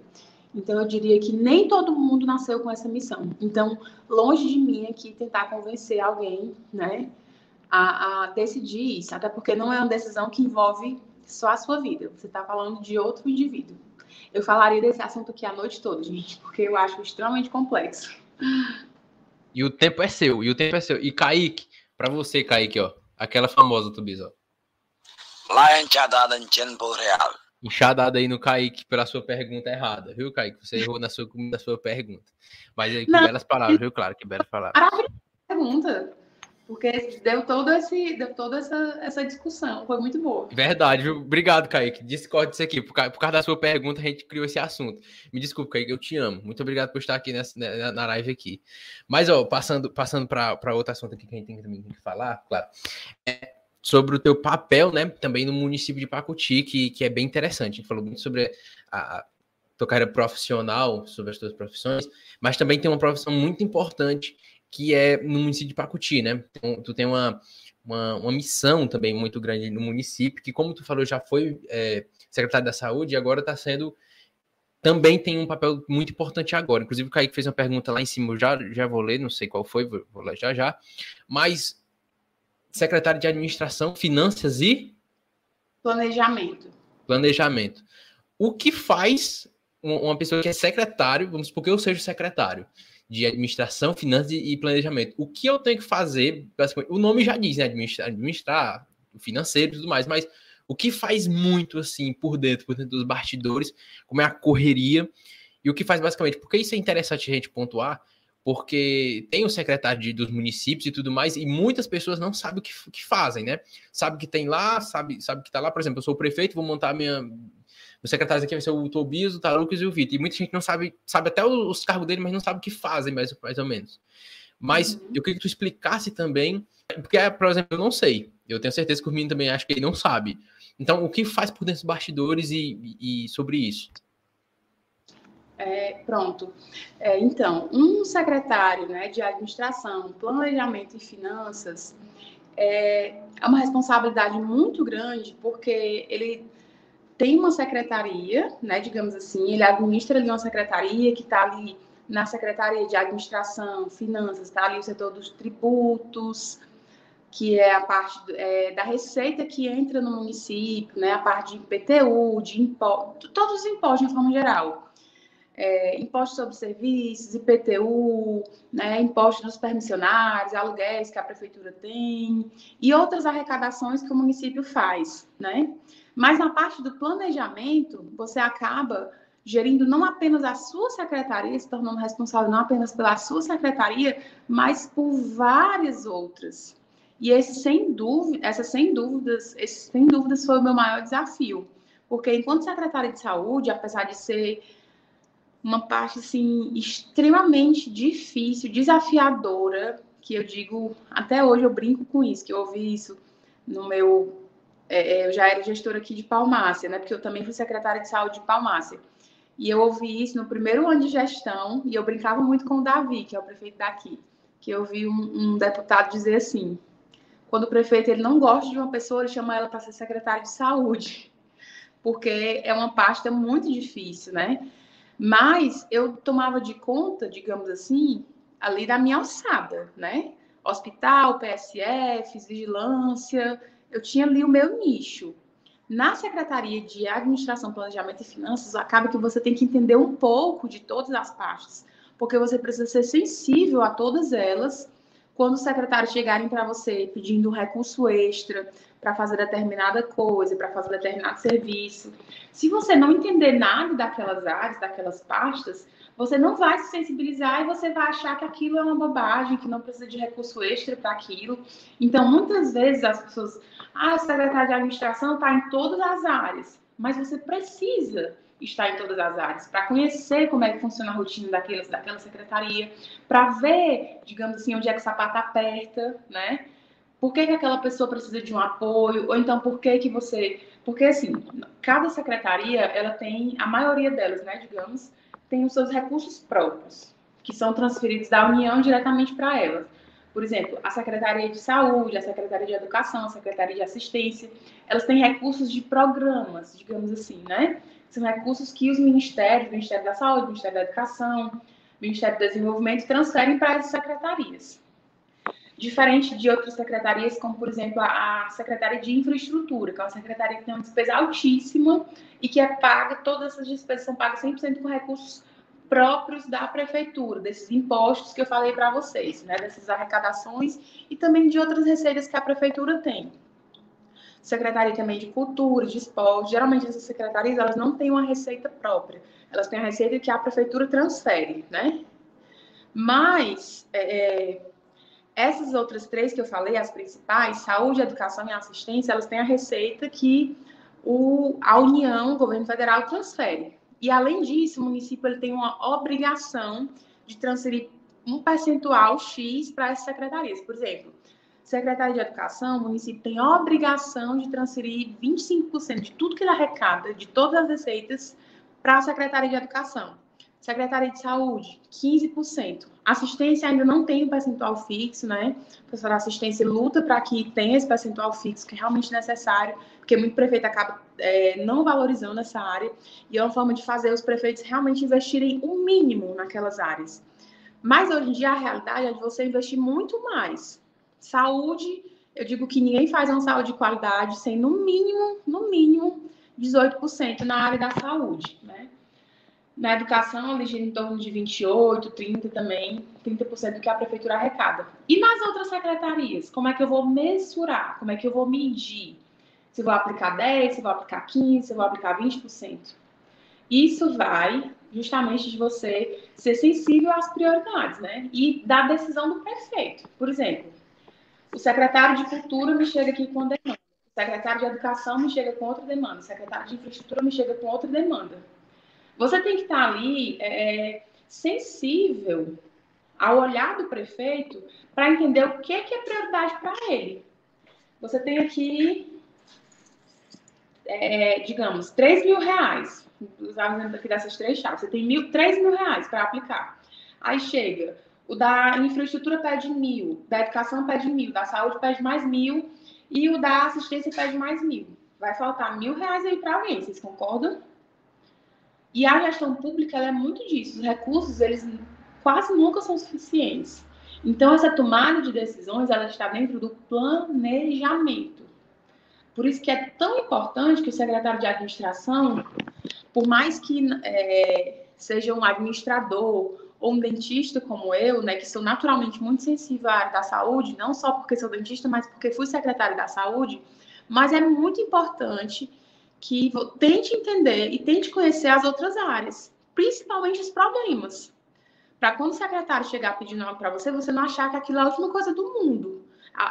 S4: Então, eu diria que nem todo mundo nasceu com essa missão. Então, longe de mim aqui tentar convencer alguém, né, a, a decidir isso, até porque não é uma decisão que envolve só a sua vida. Você está falando de outro indivíduo. Eu falaria desse assunto aqui a noite toda, gente, porque eu acho extremamente complexo.
S3: E o tempo é seu, e o tempo é seu. E Kaique, para você, Kaique, ó, aquela famosa Tubiz, ó.
S6: Lá em tempo real
S3: enxadada aí no Kaique pela sua pergunta errada, viu, Kaique? Você errou na sua, na sua pergunta. Mas aí, que Não. belas palavras, viu? Claro, que belas palavras.
S4: Maravilhosa pergunta. Porque deu, todo esse, deu toda essa, essa discussão, foi muito boa.
S3: Verdade, viu? Obrigado, Kaique. Discorde disso aqui. Por por causa da sua pergunta, a gente criou esse assunto. Me desculpe, Kaique, eu te amo. Muito obrigado por estar aqui nessa, na, na live aqui. Mas, ó, passando, passando para outro assunto aqui que a gente tem que, tem que falar, claro. É, sobre o teu papel, né, também no município de Pacuti, que, que é bem interessante. A gente falou muito sobre a, a tua carreira profissional, sobre as tuas profissões, mas também tem uma profissão muito importante que é no município de Pacuti, né? Então, tu tem uma, uma, uma, missão também muito grande no município, que como tu falou, já foi é, secretário da saúde e agora está sendo também tem um papel muito importante agora. Inclusive, o Kaique fez uma pergunta lá em cima, eu já, já vou ler, não sei qual foi, vou, vou ler já já. Mas secretário de Administração, Finanças e
S4: Planejamento.
S3: Planejamento. O que faz uma pessoa que é secretário, vamos supor que eu seja secretário de Administração, Finanças e Planejamento. O que eu tenho que fazer, o nome já diz, né? Administrar, administrar financeiro e tudo mais, mas o que faz muito assim por dentro, por dentro dos bastidores, como é a correria, e o que faz basicamente, porque isso é interessante a gente pontuar, porque tem o secretário de, dos municípios e tudo mais, e muitas pessoas não sabem o que, que fazem, né? Sabe que tem lá, sabe, sabe que tá lá, por exemplo, eu sou prefeito, vou montar minha. Meu secretário aqui vai ser o Tobias, o Tarucas e o Vitor. E muita gente não sabe, sabe até os cargos dele, mas não sabe o que fazem, mais, mais ou menos. Mas uhum. eu queria que tu explicasse também, porque, por exemplo, eu não sei. Eu tenho certeza que o menino também acha que ele não sabe. Então, o que faz por dentro dos bastidores e, e sobre isso?
S4: É, pronto. É, então, um secretário né, de administração, planejamento e finanças é, é uma responsabilidade muito grande, porque ele tem uma secretaria, né, digamos assim, ele administra ali uma secretaria que está ali na secretaria de administração, finanças, está ali o setor dos tributos, que é a parte é, da receita que entra no município, né, a parte de IPTU, de impostos, todos os impostos de forma geral é, imposto sobre serviços, IPTU, né, imposto dos permissionários, aluguéis que a prefeitura tem e outras arrecadações que o município faz, né? Mas na parte do planejamento, você acaba gerindo não apenas a sua secretaria, se tornando responsável não apenas pela sua secretaria, mas por várias outras. E esse, sem dúvida, essa sem dúvidas, esse, sem dúvidas foi o meu maior desafio, porque enquanto secretária de saúde, apesar de ser uma parte assim extremamente difícil, desafiadora, que eu digo até hoje eu brinco com isso, que eu ouvi isso no meu é, é eu já era gestora aqui de Palmácia, né? Porque eu também fui secretária de saúde de Palmácia. E eu ouvi isso no primeiro ano de gestão, e eu brincava muito com o Davi, que é o prefeito daqui, que eu vi um, um deputado dizer assim: quando o prefeito ele não gosta de uma pessoa, ele chama ela para ser secretária de saúde, porque é uma pasta muito difícil, né? Mas eu tomava de conta, digamos assim, ali da minha alçada, né? Hospital, PSF, vigilância, eu tinha ali o meu nicho. Na Secretaria de Administração, Planejamento e Finanças, acaba que você tem que entender um pouco de todas as pastas, porque você precisa ser sensível a todas elas. Quando os secretários chegarem para você pedindo recurso extra para fazer determinada coisa, para fazer determinado serviço, se você não entender nada daquelas áreas, daquelas pastas, você não vai se sensibilizar e você vai achar que aquilo é uma bobagem, que não precisa de recurso extra para aquilo. Então, muitas vezes as pessoas, ah, o secretário de administração está em todas as áreas, mas você precisa estar em todas as áreas para conhecer como é que funciona a rotina daquela, daquela secretaria, para ver, digamos assim, onde é que o sapato aperta, né? Por que, que aquela pessoa precisa de um apoio, ou então por que que você... Porque, assim, cada secretaria, ela tem, a maioria delas, né, digamos, tem os seus recursos próprios, que são transferidos da União diretamente para elas. Por exemplo, a Secretaria de Saúde, a Secretaria de Educação, a Secretaria de Assistência, elas têm recursos de programas, digamos assim, né? São recursos que os ministérios, o Ministério da Saúde, o Ministério da Educação, o Ministério do Desenvolvimento, transferem para essas secretarias. Diferente de outras secretarias, como, por exemplo, a Secretaria de Infraestrutura, que é uma secretaria que tem uma despesa altíssima e que é paga, todas essas despesas são pagas 100% com recursos próprios da prefeitura, desses impostos que eu falei para vocês, né, dessas arrecadações e também de outras receitas que a prefeitura tem. Secretaria também de Cultura, de Esporte, geralmente essas secretarias elas não têm uma receita própria, elas têm a receita que a prefeitura transfere, né? Mas é, essas outras três que eu falei, as principais, saúde, educação e assistência, elas têm a receita que o, a União, o governo federal, transfere. E, além disso, o município ele tem uma obrigação de transferir um percentual X para essas secretarias. Por exemplo, Secretaria de Educação, o município tem a obrigação de transferir 25% de tudo que ele arrecada, de todas as receitas, para a Secretaria de Educação. Secretaria de Saúde, 15%. Assistência ainda não tem um percentual fixo, né? O pessoal da assistência luta para que tenha esse percentual fixo, que é realmente necessário, porque muito prefeito acaba é, não valorizando essa área, e é uma forma de fazer os prefeitos realmente investirem o um mínimo naquelas áreas. Mas hoje em dia a realidade é de você investir muito mais. Saúde, eu digo que ninguém faz uma saúde de qualidade sem no mínimo, no mínimo, 18% na área da saúde, né? Na educação, ela gira em torno de 28, 30 também, 30% do que a prefeitura arrecada. E nas outras secretarias, como é que eu vou mensurar? Como é que eu vou medir? Se vou aplicar 10, se vou aplicar 15, se vou aplicar 20%. Isso vai justamente de você ser sensível às prioridades, né? E da decisão do prefeito. Por exemplo, o secretário de Cultura me chega aqui com uma demanda. O secretário de Educação me chega com outra demanda. O secretário de Infraestrutura me chega com outra demanda você tem que estar ali é, sensível ao olhar do prefeito para entender o que, que é prioridade para ele. Você tem aqui, é, digamos, 3 mil reais. Usar exemplo aqui dessas três chaves. Você tem mil, 3 mil reais para aplicar. Aí chega, o da infraestrutura pede mil, da educação pede mil, da saúde pede mais mil e o da assistência pede mais mil. Vai faltar mil reais aí para alguém, vocês concordam? E a gestão pública é muito disso. Os recursos, eles quase nunca são suficientes. Então, essa tomada de decisões, ela está dentro do planejamento. Por isso que é tão importante que o secretário de administração, por mais que é, seja um administrador ou um dentista como eu, né, que sou naturalmente muito sensível à área da saúde, não só porque sou dentista, mas porque fui secretária da saúde, mas é muito importante que tente entender e tente conhecer as outras áreas, principalmente os problemas. Para quando o secretário chegar pedindo algo para você, você não achar que aquilo é a última coisa do mundo.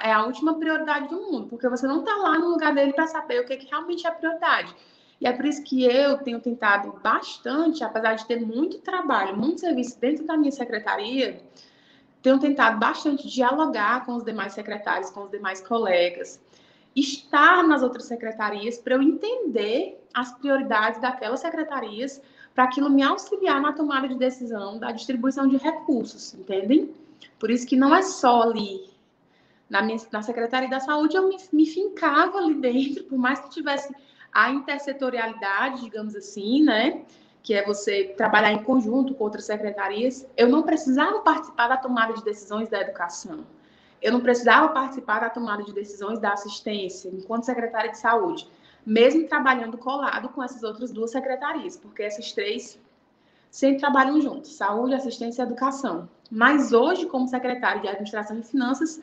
S4: É a última prioridade do mundo, porque você não está lá no lugar dele para saber o que, que realmente é prioridade. E é por isso que eu tenho tentado bastante, apesar de ter muito trabalho, muito serviço dentro da minha secretaria, tenho tentado bastante dialogar com os demais secretários, com os demais colegas, estar nas outras secretarias para eu entender as prioridades daquelas secretarias, para aquilo me auxiliar na tomada de decisão da distribuição de recursos, entendem? Por isso que não é só ali na, minha, na Secretaria da Saúde, eu me, me fincava ali dentro, por mais que tivesse a intersetorialidade, digamos assim, né? Que é você trabalhar em conjunto com outras secretarias. Eu não precisava participar da tomada de decisões da educação eu não precisava participar da tomada de decisões da assistência, enquanto secretária de saúde, mesmo trabalhando colado com essas outras duas secretarias, porque essas três sempre trabalham juntos, saúde, assistência e educação. Mas hoje, como secretária de administração e finanças,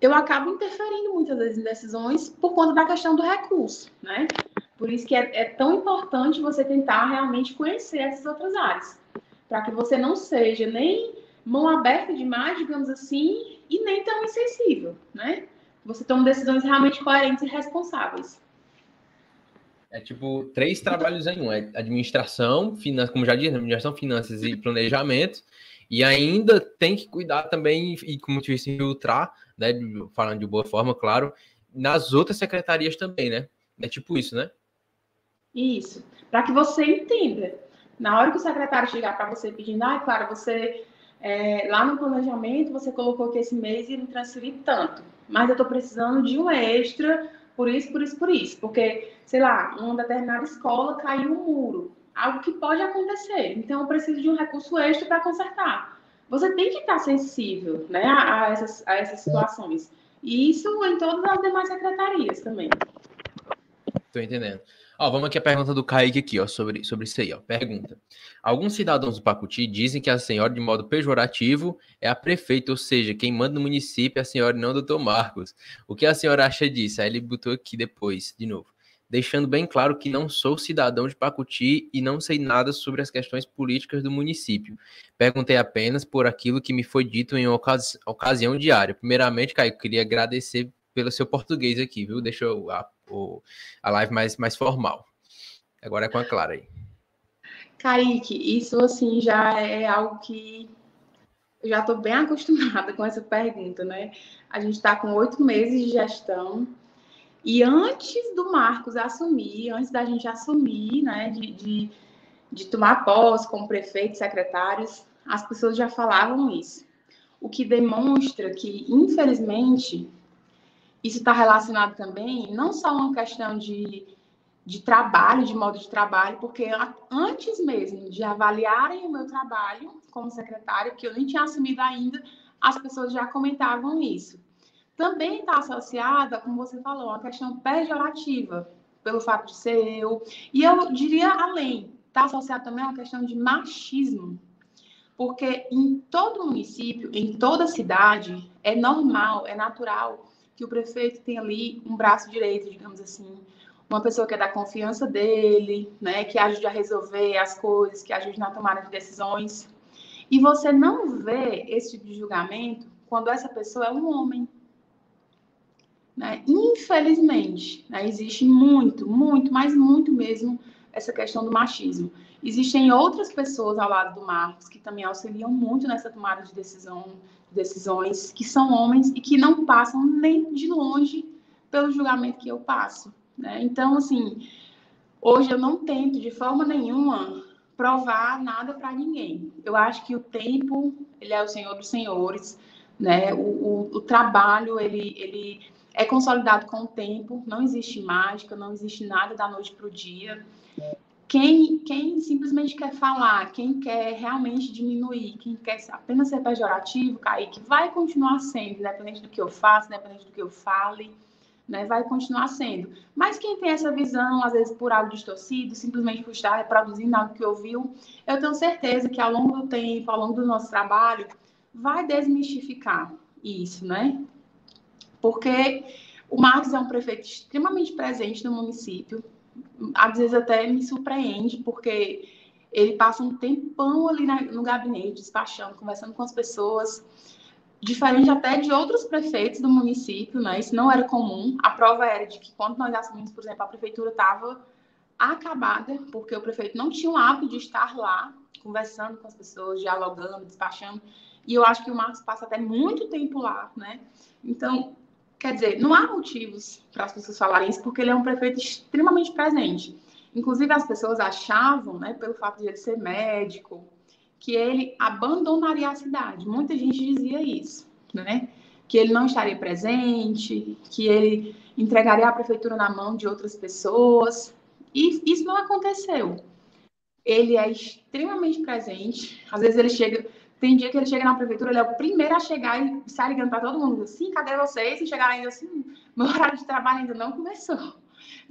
S4: eu acabo interferindo muitas vezes em decisões por conta da questão do recurso, né? Por isso que é, é tão importante você tentar realmente conhecer essas outras áreas, para que você não seja nem mão aberta demais, digamos assim, e nem tão insensível, né? Você toma decisões realmente coerentes e responsáveis.
S3: É tipo três trabalhos em um: é administração, finanças, como já disse, administração, finanças e planejamento. E ainda tem que cuidar também, e como te disse, filtrar, né? Falando de boa forma, claro, nas outras secretarias também, né? É tipo isso, né?
S4: Isso. Para que você entenda. Na hora que o secretário chegar para você pedindo, ah, claro, você é, lá no planejamento você colocou que esse mês ia me transferir tanto, mas eu estou precisando de um extra por isso, por isso, por isso, porque, sei lá, uma determinada escola caiu um muro, algo que pode acontecer, então eu preciso de um recurso extra para consertar. Você tem que estar sensível né, a, essas, a essas situações. E isso em todas as demais secretarias também.
S3: Estou entendendo. Ó, vamos aqui a pergunta do Kaique aqui, ó, sobre, sobre isso aí, ó. Pergunta. Alguns cidadãos do Pacuti dizem que a senhora, de modo pejorativo, é a prefeita, ou seja, quem manda no município é a senhora não o doutor Marcos. O que a senhora acha disso? Aí ele botou aqui depois, de novo. Deixando bem claro que não sou cidadão de Pacuti e não sei nada sobre as questões políticas do município. Perguntei apenas por aquilo que me foi dito em ocasi ocasião diária. Primeiramente, Kaique, queria agradecer pelo seu português aqui, viu? Deixa eu o, a live mais, mais formal. Agora é com a Clara aí.
S4: Kaique, isso assim já é algo que eu já estou bem acostumada com essa pergunta, né? A gente está com oito meses de gestão e antes do Marcos assumir, antes da gente assumir, né, de, de, de tomar posse como prefeito, secretários, as pessoas já falavam isso. O que demonstra que, infelizmente, isso está relacionado também, não só uma questão de, de trabalho, de modo de trabalho, porque antes mesmo de avaliarem o meu trabalho como secretária, que eu nem tinha assumido ainda, as pessoas já comentavam isso. Também está associada, como você falou, uma questão pejorativa, pelo fato de ser eu. E eu diria além, está associado também a uma questão de machismo. Porque em todo município, em toda cidade, é normal, é natural que o prefeito tem ali um braço direito, digamos assim, uma pessoa que é da confiança dele, né, que ajude a resolver as coisas, que ajude na tomada de decisões. E você não vê esse tipo de julgamento quando essa pessoa é um homem. Né? Infelizmente, né, existe muito, muito, mas muito mesmo essa questão do machismo. Existem outras pessoas ao lado do Marcos que também auxiliam muito nessa tomada de decisão, decisões, que são homens e que não passam nem de longe pelo julgamento que eu passo. Né? Então, assim, hoje eu não tento de forma nenhuma provar nada para ninguém. Eu acho que o tempo, ele é o senhor dos senhores, né? O, o, o trabalho, ele, ele é consolidado com o tempo, não existe mágica, não existe nada da noite para o dia. Quem, quem simplesmente quer falar, quem quer realmente diminuir, quem quer apenas ser pejorativo, Kaique, vai continuar sendo, independente do que eu faça, independente do que eu fale, né, vai continuar sendo. Mas quem tem essa visão, às vezes por algo distorcido, simplesmente por estar reproduzindo algo que ouviu, eu tenho certeza que ao longo do tempo, ao longo do nosso trabalho, vai desmistificar isso, né? Porque o Marcos é um prefeito extremamente presente no município, às vezes até me surpreende, porque ele passa um tempão ali no gabinete, despachando, conversando com as pessoas, diferente até de outros prefeitos do município, né? Isso não era comum. A prova era de que quando nós assumimos, por exemplo, a prefeitura estava acabada, porque o prefeito não tinha o hábito de estar lá, conversando com as pessoas, dialogando, despachando. E eu acho que o Marcos passa até muito tempo lá, né? Então, quer dizer, não há motivos para as pessoas falarem isso, porque ele é um prefeito extremamente presente. Inclusive, as pessoas achavam, né, pelo fato de ele ser médico, que ele abandonaria a cidade. Muita gente dizia isso, né? Que ele não estaria presente, que ele entregaria a prefeitura na mão de outras pessoas. E isso não aconteceu. Ele é extremamente presente. Às vezes ele chega, tem dia que ele chega na prefeitura, ele é o primeiro a chegar e sai ligando para todo mundo assim, cadê vocês? E chegar ainda assim, meu horário de trabalho ainda não começou.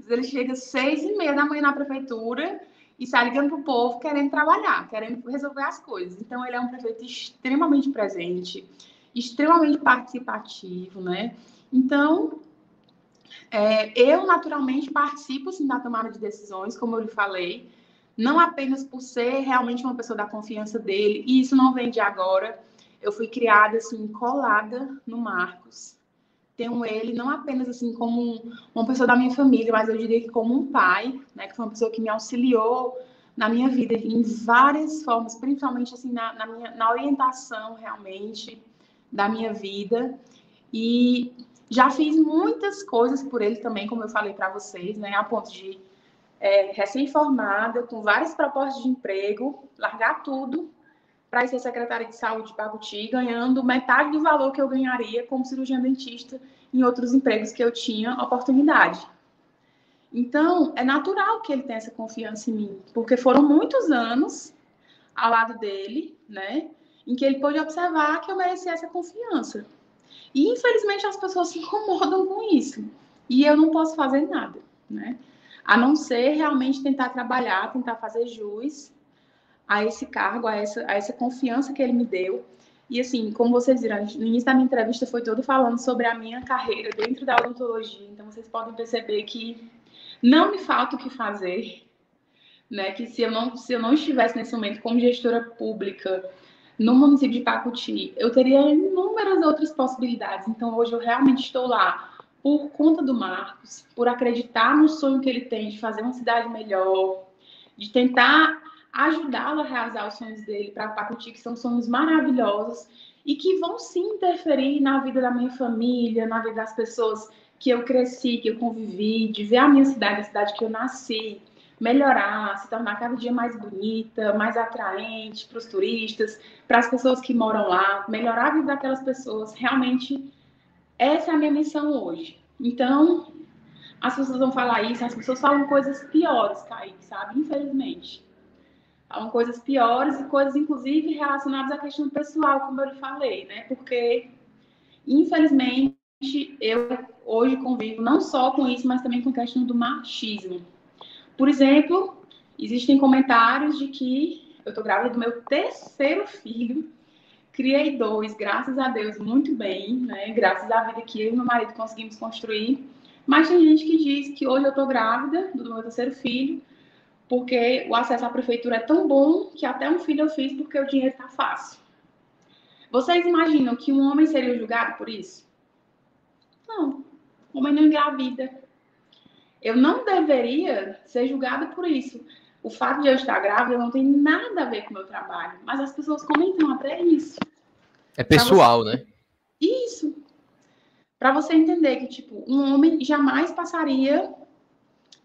S4: Ele chega às seis e meia da manhã na prefeitura e sai ligando para o povo querendo trabalhar, querendo resolver as coisas. Então, ele é um prefeito extremamente presente, extremamente participativo, né? Então, é, eu naturalmente participo sim, da tomada de decisões, como eu lhe falei, não apenas por ser realmente uma pessoa da confiança dele, e isso não vem de agora. Eu fui criada assim, colada no Marcos, tenho ele não apenas assim como um, uma pessoa da minha família, mas eu diria que como um pai, né, que foi uma pessoa que me auxiliou na minha vida em várias formas, principalmente assim na, na, minha, na orientação realmente da minha vida e já fiz muitas coisas por ele também, como eu falei para vocês, né, a ponto de é, recém-formada, com várias propostas de emprego, largar tudo para ser secretária de saúde de Pacuti, ganhando metade do valor que eu ganharia como cirurgiã dentista em outros empregos que eu tinha oportunidade. Então, é natural que ele tenha essa confiança em mim, porque foram muitos anos ao lado dele, né, em que ele pôde observar que eu merecia essa confiança. E, infelizmente, as pessoas se incomodam com isso. E eu não posso fazer nada, né? A não ser realmente tentar trabalhar, tentar fazer jus a esse cargo, a essa, a essa confiança que ele me deu. E assim, como vocês viram, no início da minha entrevista foi todo falando sobre a minha carreira dentro da odontologia. Então vocês podem perceber que não me falta o que fazer, né? Que se eu não se eu não estivesse nesse momento como gestora pública no município de Pacuti, eu teria inúmeras outras possibilidades. Então hoje eu realmente estou lá por conta do Marcos, por acreditar no sonho que ele tem de fazer uma cidade melhor, de tentar ajudá-lo a realizar os sonhos dele para Pacuti, que são sonhos maravilhosos e que vão sim interferir na vida da minha família, na vida das pessoas que eu cresci, que eu convivi, de ver a minha cidade, a cidade que eu nasci, melhorar, se tornar cada dia mais bonita, mais atraente para os turistas, para as pessoas que moram lá, melhorar a vida daquelas pessoas. Realmente, essa é a minha missão hoje. Então, as pessoas vão falar isso, as pessoas falam coisas piores, Kaique, sabe? Infelizmente falam coisas piores e coisas, inclusive, relacionadas à questão pessoal, como eu lhe falei, né? Porque, infelizmente, eu hoje convivo não só com isso, mas também com a questão do machismo. Por exemplo, existem comentários de que eu estou grávida do meu terceiro filho, criei dois, graças a Deus, muito bem, né? Graças à vida que eu e meu marido conseguimos construir. Mas tem gente que diz que hoje eu estou grávida do meu terceiro filho, porque o acesso à prefeitura é tão bom que até um filho eu fiz porque o dinheiro está fácil. Vocês imaginam que um homem seria julgado por isso? Não. O homem não engravida. Eu não deveria ser julgada por isso. O fato de eu estar grávida não tem nada a ver com o meu trabalho. Mas as pessoas comentam até isso.
S3: É pessoal, você... né?
S4: Isso. Para você entender que, tipo, um homem jamais passaria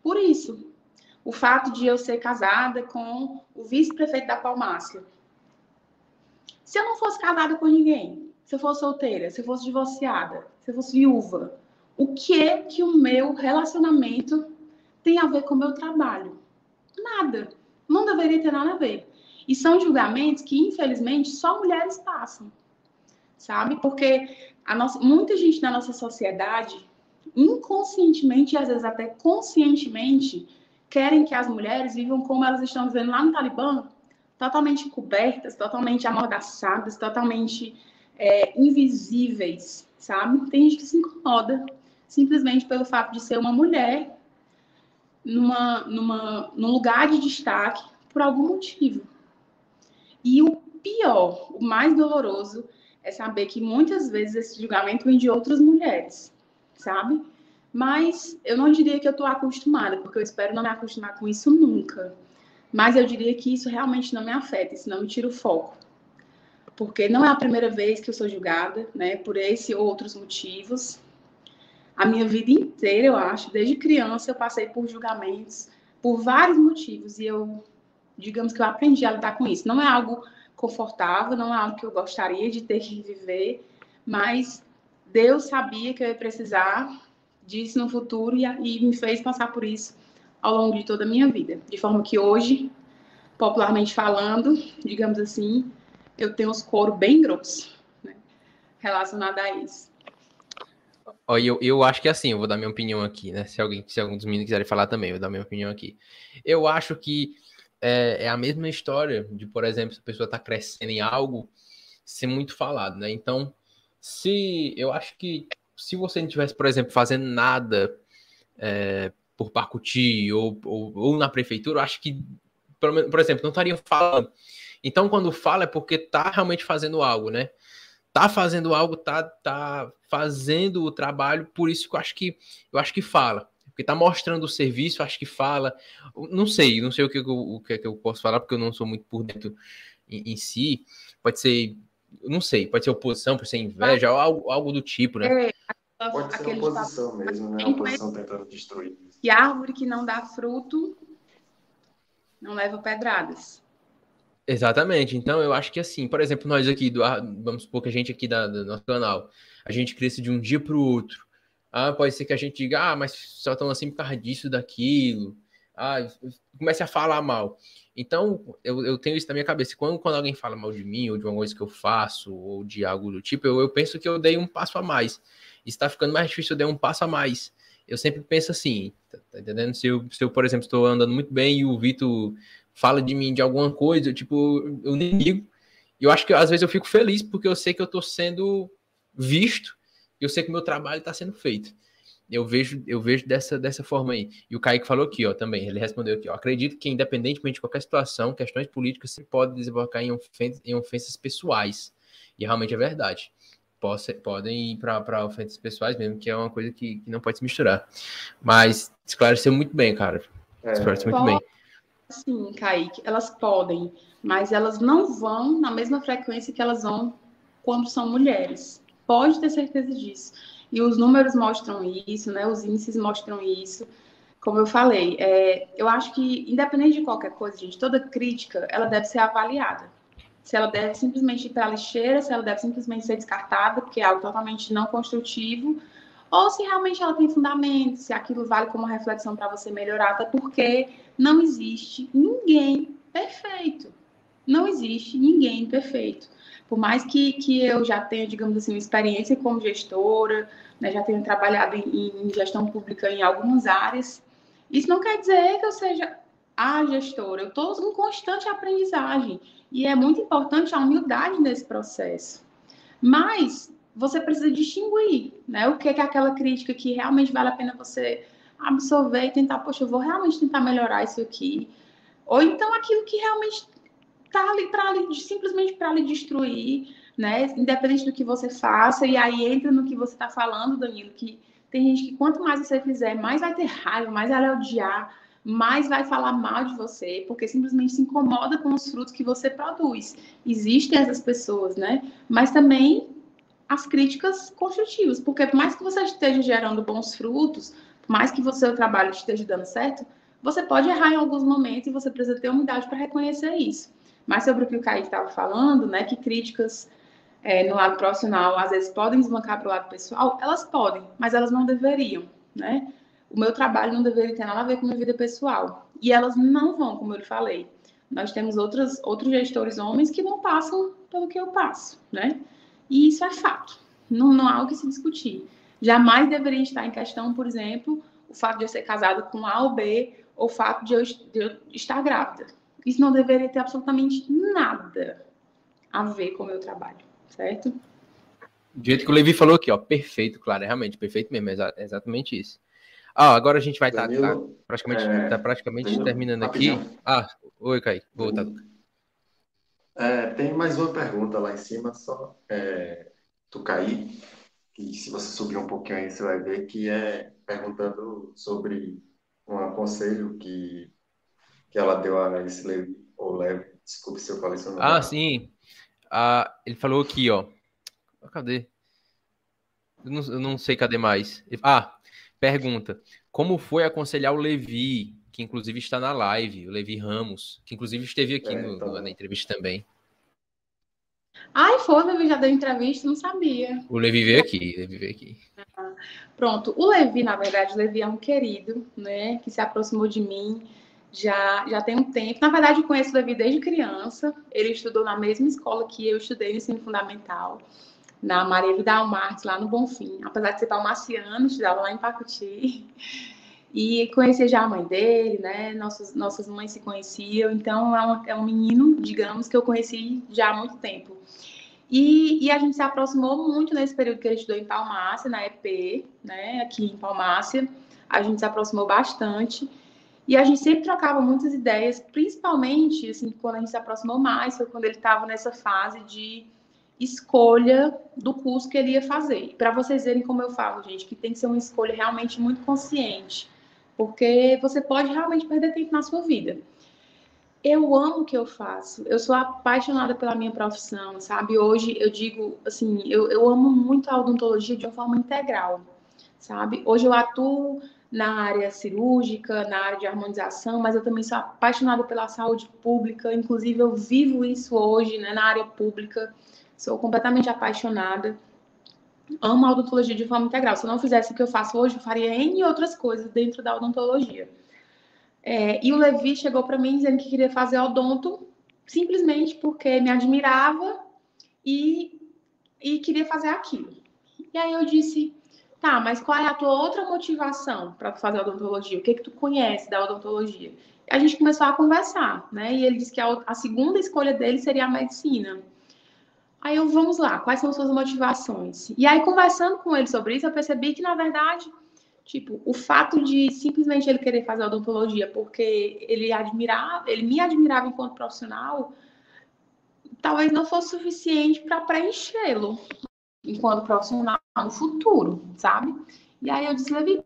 S4: por isso o fato de eu ser casada com o vice-prefeito da Palmácia. Se eu não fosse casada com ninguém, se eu fosse solteira, se eu fosse divorciada, se eu fosse viúva, o que é que o meu relacionamento tem a ver com o meu trabalho? Nada. Não deveria ter nada a ver. E são julgamentos que, infelizmente, só mulheres passam. Sabe? Porque a nossa, muita gente na nossa sociedade inconscientemente e às vezes até conscientemente querem que as mulheres vivam como elas estão vivendo lá no Talibã, totalmente cobertas, totalmente amordaçadas, totalmente é, invisíveis, sabe? Tem gente que se incomoda simplesmente pelo fato de ser uma mulher numa, numa, num lugar de destaque por algum motivo. E o pior, o mais doloroso, é saber que muitas vezes esse julgamento vem de outras mulheres, sabe? Mas eu não diria que eu estou acostumada, porque eu espero não me acostumar com isso nunca. Mas eu diria que isso realmente não me afeta, isso não me tira o foco. Porque não é a primeira vez que eu sou julgada, né, por esse ou outros motivos. A minha vida inteira, eu acho, desde criança, eu passei por julgamentos por vários motivos e eu, digamos que eu aprendi a lidar com isso. Não é algo confortável, não é algo que eu gostaria de ter que viver, mas Deus sabia que eu ia precisar disso no futuro e, e me fez passar por isso ao longo de toda a minha vida. De forma que hoje, popularmente falando, digamos assim, eu tenho os coros bem grossos né, relacionado a isso.
S3: Eu, eu acho que assim, eu vou dar minha opinião aqui, né? Se alguém, se algum dos meninos quiserem falar também, eu vou dar minha opinião aqui. Eu acho que é, é a mesma história de, por exemplo, se a pessoa está crescendo em algo, ser muito falado, né? Então, se eu acho que se você não estivesse, por exemplo, fazendo nada é, por Pacuti ou, ou, ou, na prefeitura, eu acho que, por, exemplo, não estaria falando. Então, quando fala é porque tá realmente fazendo algo, né? Tá fazendo algo, tá, tá fazendo o trabalho, por isso que eu acho que eu acho que fala. Porque tá mostrando o serviço, acho que fala. Não sei, não sei o que, eu, o que, eu posso falar, porque eu não sou muito por dentro em, em si. Pode ser, não sei, pode ser oposição, pode ser inveja, ah, algo, algo do tipo, né?
S5: É, pode ser oposição mesmo, né? Oposição tentando destruir.
S4: E árvore que não dá fruto não leva pedradas.
S3: Exatamente. Então, eu acho que assim, por exemplo, nós aqui, do, vamos supor que a gente aqui da, do nosso canal, a gente cresce de um dia para o outro. Ah, pode ser que a gente diga, ah, mas só estão assim por causa disso, daquilo. Ah, comece a falar mal. Então, eu, eu tenho isso na minha cabeça. Quando, quando alguém fala mal de mim, ou de uma coisa que eu faço, ou de algo do tipo, eu, eu penso que eu dei um passo a mais. Está ficando mais difícil eu dei um passo a mais. Eu sempre penso assim, tá, tá entendendo? Se eu, se eu, por exemplo, estou andando muito bem e o Vitor fala de mim de alguma coisa, tipo, eu nem ligo. E eu acho que às vezes eu fico feliz porque eu sei que eu estou sendo visto eu sei que o meu trabalho está sendo feito. Eu vejo, eu vejo dessa, dessa forma aí. E o Kaique falou aqui, ó, também. Ele respondeu aqui, ó. Acredito que, independentemente de qualquer situação, questões políticas se podem desembocar em, ofensas, em ofensas pessoais. E realmente é verdade. Podem ir para ofensas pessoais mesmo, que é uma coisa que, que, não pode se misturar. Mas esclareceu muito bem, cara. É. Esclareceu muito bem.
S4: Sim, Kaique, elas podem, mas elas não vão na mesma frequência que elas vão quando são mulheres. Pode ter certeza disso. E os números mostram isso, né? Os índices mostram isso. Como eu falei, é, eu acho que, independente de qualquer coisa, gente, toda crítica, ela deve ser avaliada. Se ela deve simplesmente ir para a lixeira, se ela deve simplesmente ser descartada, porque é algo totalmente não construtivo, ou se realmente ela tem fundamento, se aquilo vale como reflexão para você melhorar, até porque não existe ninguém perfeito. Não existe ninguém perfeito por mais que, que eu já tenha, digamos assim, uma experiência como gestora, né, já tenha trabalhado em, em, gestão pública em algumas áreas, isso não quer dizer que eu seja a gestora. Eu estou em constante aprendizagem e é muito importante a humildade nesse processo. Mas você precisa distinguir, né? O que é, é aquela crítica que realmente vale a pena você absorver e tentar, poxa, eu vou realmente tentar melhorar isso aqui. Ou então aquilo que realmente tá ali para simplesmente para lhe destruir, né? Independente do que você faça, e aí entra no que você está falando, Danilo, que tem gente que quanto mais você fizer, mais vai ter raiva, mais vai odiar, mais vai falar mal de você, porque simplesmente se incomoda com os frutos que você produz. Existem essas pessoas, né? Mas também as críticas construtivas, porque por mais que você esteja gerando bons frutos, mais que o seu trabalho esteja dando certo, você pode errar em alguns momentos e você precisa ter humildade para reconhecer isso. Mas sobre o que o Kaique estava falando, né, que críticas é, no lado profissional às vezes podem desbancar para o lado pessoal, elas podem, mas elas não deveriam, né? O meu trabalho não deveria ter nada a ver com a minha vida pessoal. E elas não vão, como eu falei. Nós temos outros, outros gestores homens que não passam pelo que eu passo, né? E isso é fato. Não, não há o que se discutir. Jamais deveria estar em questão, por exemplo, o fato de eu ser casada com A ou B, ou o fato de eu, de eu estar grávida. Isso não deveria ter absolutamente nada a ver com o meu trabalho, certo?
S3: Do jeito que o Levi falou aqui, ó, perfeito, claro, é realmente perfeito mesmo, é exatamente isso. Ah, agora a gente vai estar tá, tá praticamente, é, tá praticamente terminando rapidão. aqui. Ah, oi, Kaique, vou voltar.
S5: É, tem mais uma pergunta lá em cima, só é, tu cair, que se você subir um pouquinho aí, você vai ver que é perguntando sobre um conselho que, que ela deu a esse Levi, ou Levi, desculpe se eu falei seu nome.
S3: Ah, sim. Ah, ele falou aqui, ó. Cadê? Eu não, eu não sei cadê mais. Ah, pergunta. Como foi aconselhar o Levi, que inclusive está na live, o Levi Ramos, que inclusive esteve aqui é, no, então... na entrevista também.
S4: Ai, foi, Levi já deu entrevista, não sabia.
S3: O Levi veio aqui, o Levi veio aqui.
S4: Pronto, o Levi, na verdade, o Levi é um querido, né, que se aproximou de mim já, já tem um tempo. Na verdade, eu conheço o Levi desde criança. Ele estudou na mesma escola que eu estudei no ensino fundamental, na Maria Vidal Marques, lá no Bonfim. Apesar de ser palmaciano, estudava lá em Pacuti. E conhecia já a mãe dele, né? Nossas, nossas mães se conheciam. Então, é, uma, é um menino, digamos, que eu conheci já há muito tempo. E, e, a gente se aproximou muito nesse período que ele estudou em Palmácia, na EP, né, aqui em Palmácia. A gente se aproximou bastante. E a gente sempre trocava muitas ideias, principalmente, assim, quando a gente se aproximou mais, foi quando ele estava nessa fase de escolha do curso que ele ia fazer. Para vocês verem como eu falo, gente, que tem que ser uma escolha realmente muito consciente, porque você pode realmente perder tempo na sua vida eu amo o que eu faço. Eu sou apaixonada pela minha profissão, sabe? Hoje eu digo assim, eu, eu amo muito a odontologia de uma forma integral, sabe? Hoje eu atuo na área cirúrgica, na área de harmonização, mas eu também sou apaixonada pela saúde pública, inclusive eu vivo isso hoje, né, na área pública. Sou completamente apaixonada. Amo a odontologia de forma integral. Se eu não fizesse o que eu faço hoje, eu faria N outras coisas dentro da odontologia. É, e o Levi chegou para mim dizendo que queria fazer odonto simplesmente porque me admirava e, e queria fazer aquilo. E aí eu disse, tá, mas qual é a tua outra motivação para fazer odontologia? O que que tu conhece da odontologia? A gente começou a conversar, né? E ele disse que a, a segunda escolha dele seria a medicina. Aí eu, vamos lá, quais são suas motivações? E aí, conversando com ele sobre isso, eu percebi que, na verdade, Tipo, o fato de simplesmente ele querer fazer odontologia porque ele admirava, ele me admirava enquanto profissional, talvez não fosse suficiente para preenchê-lo enquanto profissional no futuro, sabe? E aí eu disse, Levi,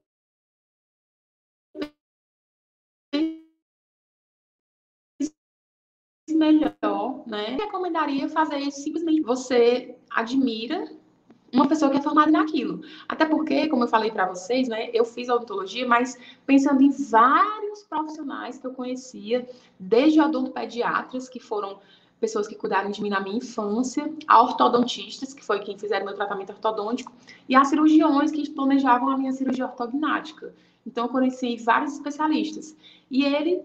S4: melhor, né? Recomendaria fazer isso simplesmente. Você admira uma pessoa que é formada naquilo. Até porque, como eu falei para vocês, né, eu fiz odontologia, mas pensando em vários profissionais que eu conhecia, desde odontopediatras, que foram pessoas que cuidaram de mim na minha infância, a ortodontistas, que foi quem fizeram meu tratamento ortodôntico, e a cirurgiões que planejavam a minha cirurgia ortognática. Então, eu conheci vários especialistas. E ele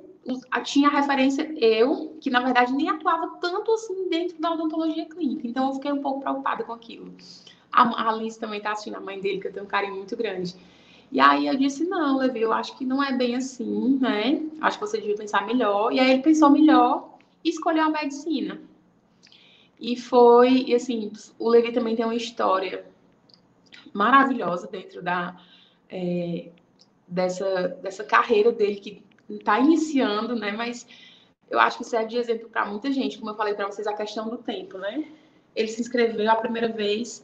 S4: tinha referência eu, que na verdade nem atuava tanto assim dentro da odontologia clínica. Então, eu fiquei um pouco preocupada com aquilo. A Alice também tá assistindo, a mãe dele, que eu tenho um carinho muito grande. E aí eu disse, não, Levi, eu acho que não é bem assim, né? Acho que você devia pensar melhor. E aí ele pensou melhor e escolheu a medicina. E foi, e assim, o Levi também tem uma história maravilhosa dentro da é, dessa, dessa carreira dele que está iniciando, né? Mas eu acho que serve de exemplo para muita gente, como eu falei para vocês, a questão do tempo, né? Ele se inscreveu a primeira vez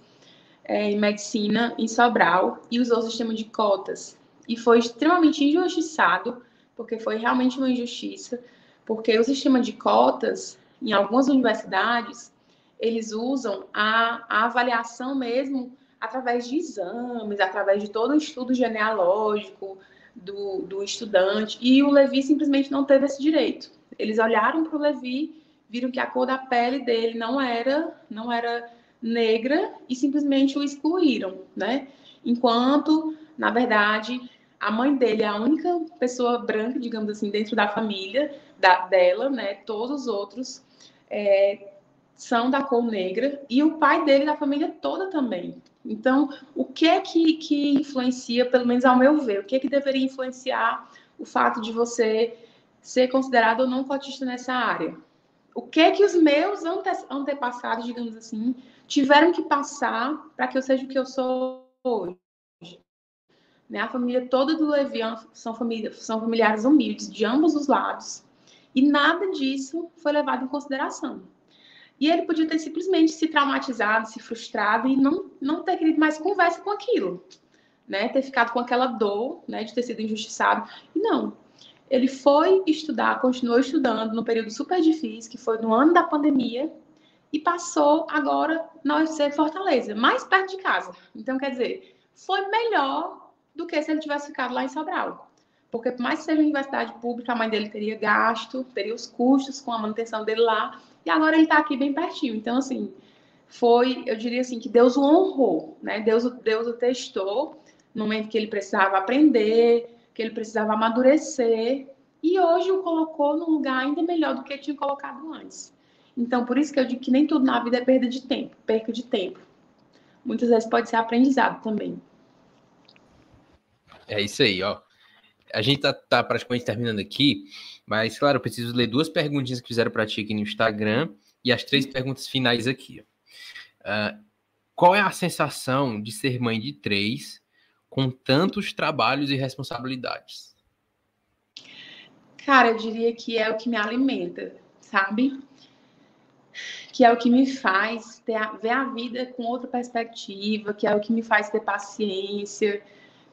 S4: é, em medicina em Sobral e usou o sistema de cotas. E foi extremamente injustiçado, porque foi realmente uma injustiça, porque o sistema de cotas, em algumas universidades, eles usam a, a avaliação mesmo através de exames, através de todo o estudo genealógico do, do estudante, e o Levi simplesmente não teve esse direito. Eles olharam para o Levi, viram que a cor da pele dele não era, não era negra e simplesmente o excluíram, né? Enquanto, na verdade, a mãe dele é a única pessoa branca, digamos assim, dentro da família da, dela, né? Todos os outros é, são da cor negra e o pai dele da família toda também. Então, o que é que, que influencia, pelo menos ao meu ver, o que é que deveria influenciar o fato de você ser considerado ou não cotista nessa área? O que é que os meus ante antepassados, digamos assim, tiveram que passar para que eu seja o que eu sou hoje? Né? A família toda do Levian são, família, são familiares humildes de ambos os lados. E nada disso foi levado em consideração. E ele podia ter simplesmente se traumatizado, se frustrado e não, não ter querido mais conversa com aquilo. Né? Ter ficado com aquela dor né, de ter sido injustiçado. E não. Ele foi estudar, continuou estudando no período super difícil, que foi no ano da pandemia, e passou agora na UFC Fortaleza, mais perto de casa. Então, quer dizer, foi melhor do que se ele tivesse ficado lá em Sobral. Porque, por mais que seja uma universidade pública, a mãe dele teria gasto, teria os custos com a manutenção dele lá, e agora ele está aqui bem pertinho. Então, assim, foi, eu diria assim, que Deus o honrou, né? Deus, Deus o testou no momento que ele precisava aprender, que ele precisava amadurecer, e hoje o colocou num lugar ainda melhor do que tinha colocado antes. Então, por isso que eu digo que nem tudo na vida é perda de tempo, perca de tempo. Muitas vezes pode ser aprendizado também.
S3: É isso aí, ó. A gente tá, tá praticamente terminando aqui, mas, claro, eu preciso ler duas perguntinhas que fizeram para ti aqui no Instagram e as três perguntas finais aqui. Uh, qual é a sensação de ser mãe de três com tantos trabalhos e responsabilidades?
S4: Cara, eu diria que é o que me alimenta, sabe? Que é o que me faz ter, ver a vida com outra perspectiva, que é o que me faz ter paciência,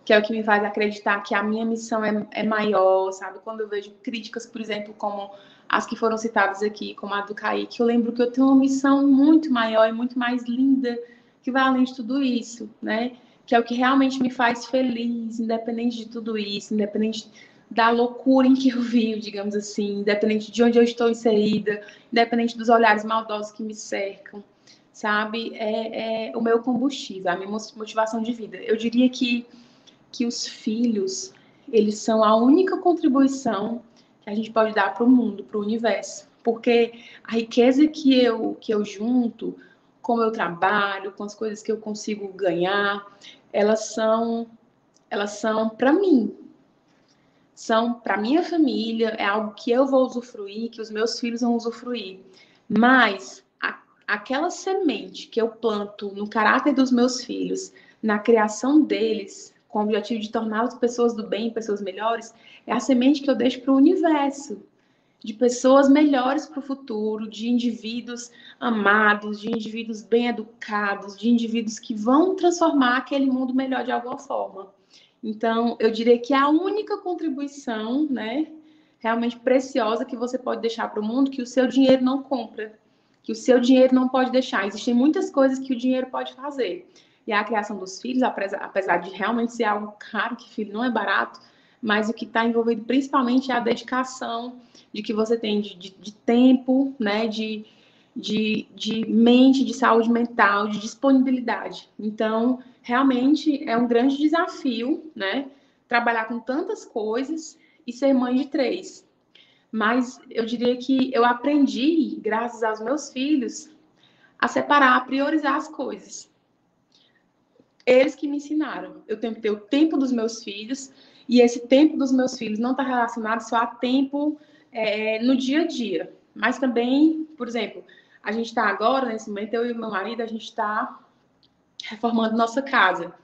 S4: que é o que me faz acreditar que a minha missão é, é maior, sabe? Quando eu vejo críticas, por exemplo, como as que foram citadas aqui, como a do Kaique, eu lembro que eu tenho uma missão muito maior e muito mais linda, que vai além de tudo isso, né? Que é o que realmente me faz feliz, independente de tudo isso, independente da loucura em que eu vivo, digamos assim, independente de onde eu estou inserida, independente dos olhares maldosos que me cercam, sabe? É, é o meu combustível, a minha motivação de vida. Eu diria que que os filhos, eles são a única contribuição que a gente pode dar para o mundo, para o universo. Porque a riqueza que eu, que eu junto com o meu trabalho, com as coisas que eu consigo ganhar, elas são elas são para mim. São para minha família, é algo que eu vou usufruir, que os meus filhos vão usufruir. Mas aquela semente que eu planto no caráter dos meus filhos, na criação deles, com o objetivo de tornar as pessoas do bem pessoas melhores, é a semente que eu deixo para o universo, de pessoas melhores para o futuro, de indivíduos amados, de indivíduos bem educados, de indivíduos que vão transformar aquele mundo melhor de alguma forma. Então, eu diria que a única contribuição, né, realmente preciosa que você pode deixar para o mundo, que o seu dinheiro não compra, que o seu dinheiro não pode deixar. Existem muitas coisas que o dinheiro pode fazer. E a criação dos filhos, apesar de realmente ser algo caro, que filho não é barato, mas o que está envolvido principalmente é a dedicação de que você tem de, de, de tempo, né, de, de, de mente, de saúde mental, de disponibilidade. Então, realmente é um grande desafio, né, trabalhar com tantas coisas e ser mãe de três. Mas eu diria que eu aprendi, graças aos meus filhos, a separar, a priorizar as coisas eles que me ensinaram. Eu tenho que ter o tempo dos meus filhos, e esse tempo dos meus filhos não está relacionado só a tempo é, no dia a dia, mas também, por exemplo, a gente está agora, nesse momento, eu e meu marido, a gente está reformando nossa casa.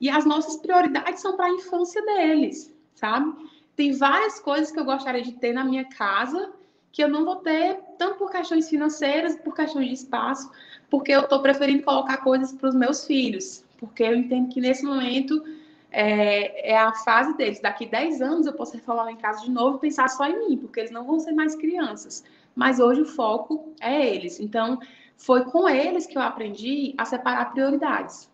S4: E as nossas prioridades são para a infância deles, sabe? Tem várias coisas que eu gostaria de ter na minha casa que eu não vou ter, tanto por questões financeiras, por questões de espaço, porque eu estou preferindo colocar coisas para os meus filhos, porque eu entendo que nesse momento é, é, a fase deles. Daqui 10 anos eu posso falar em casa de novo e pensar só em mim, porque eles não vão ser mais crianças. Mas hoje o foco é eles. Então, foi com eles que eu aprendi a separar prioridades.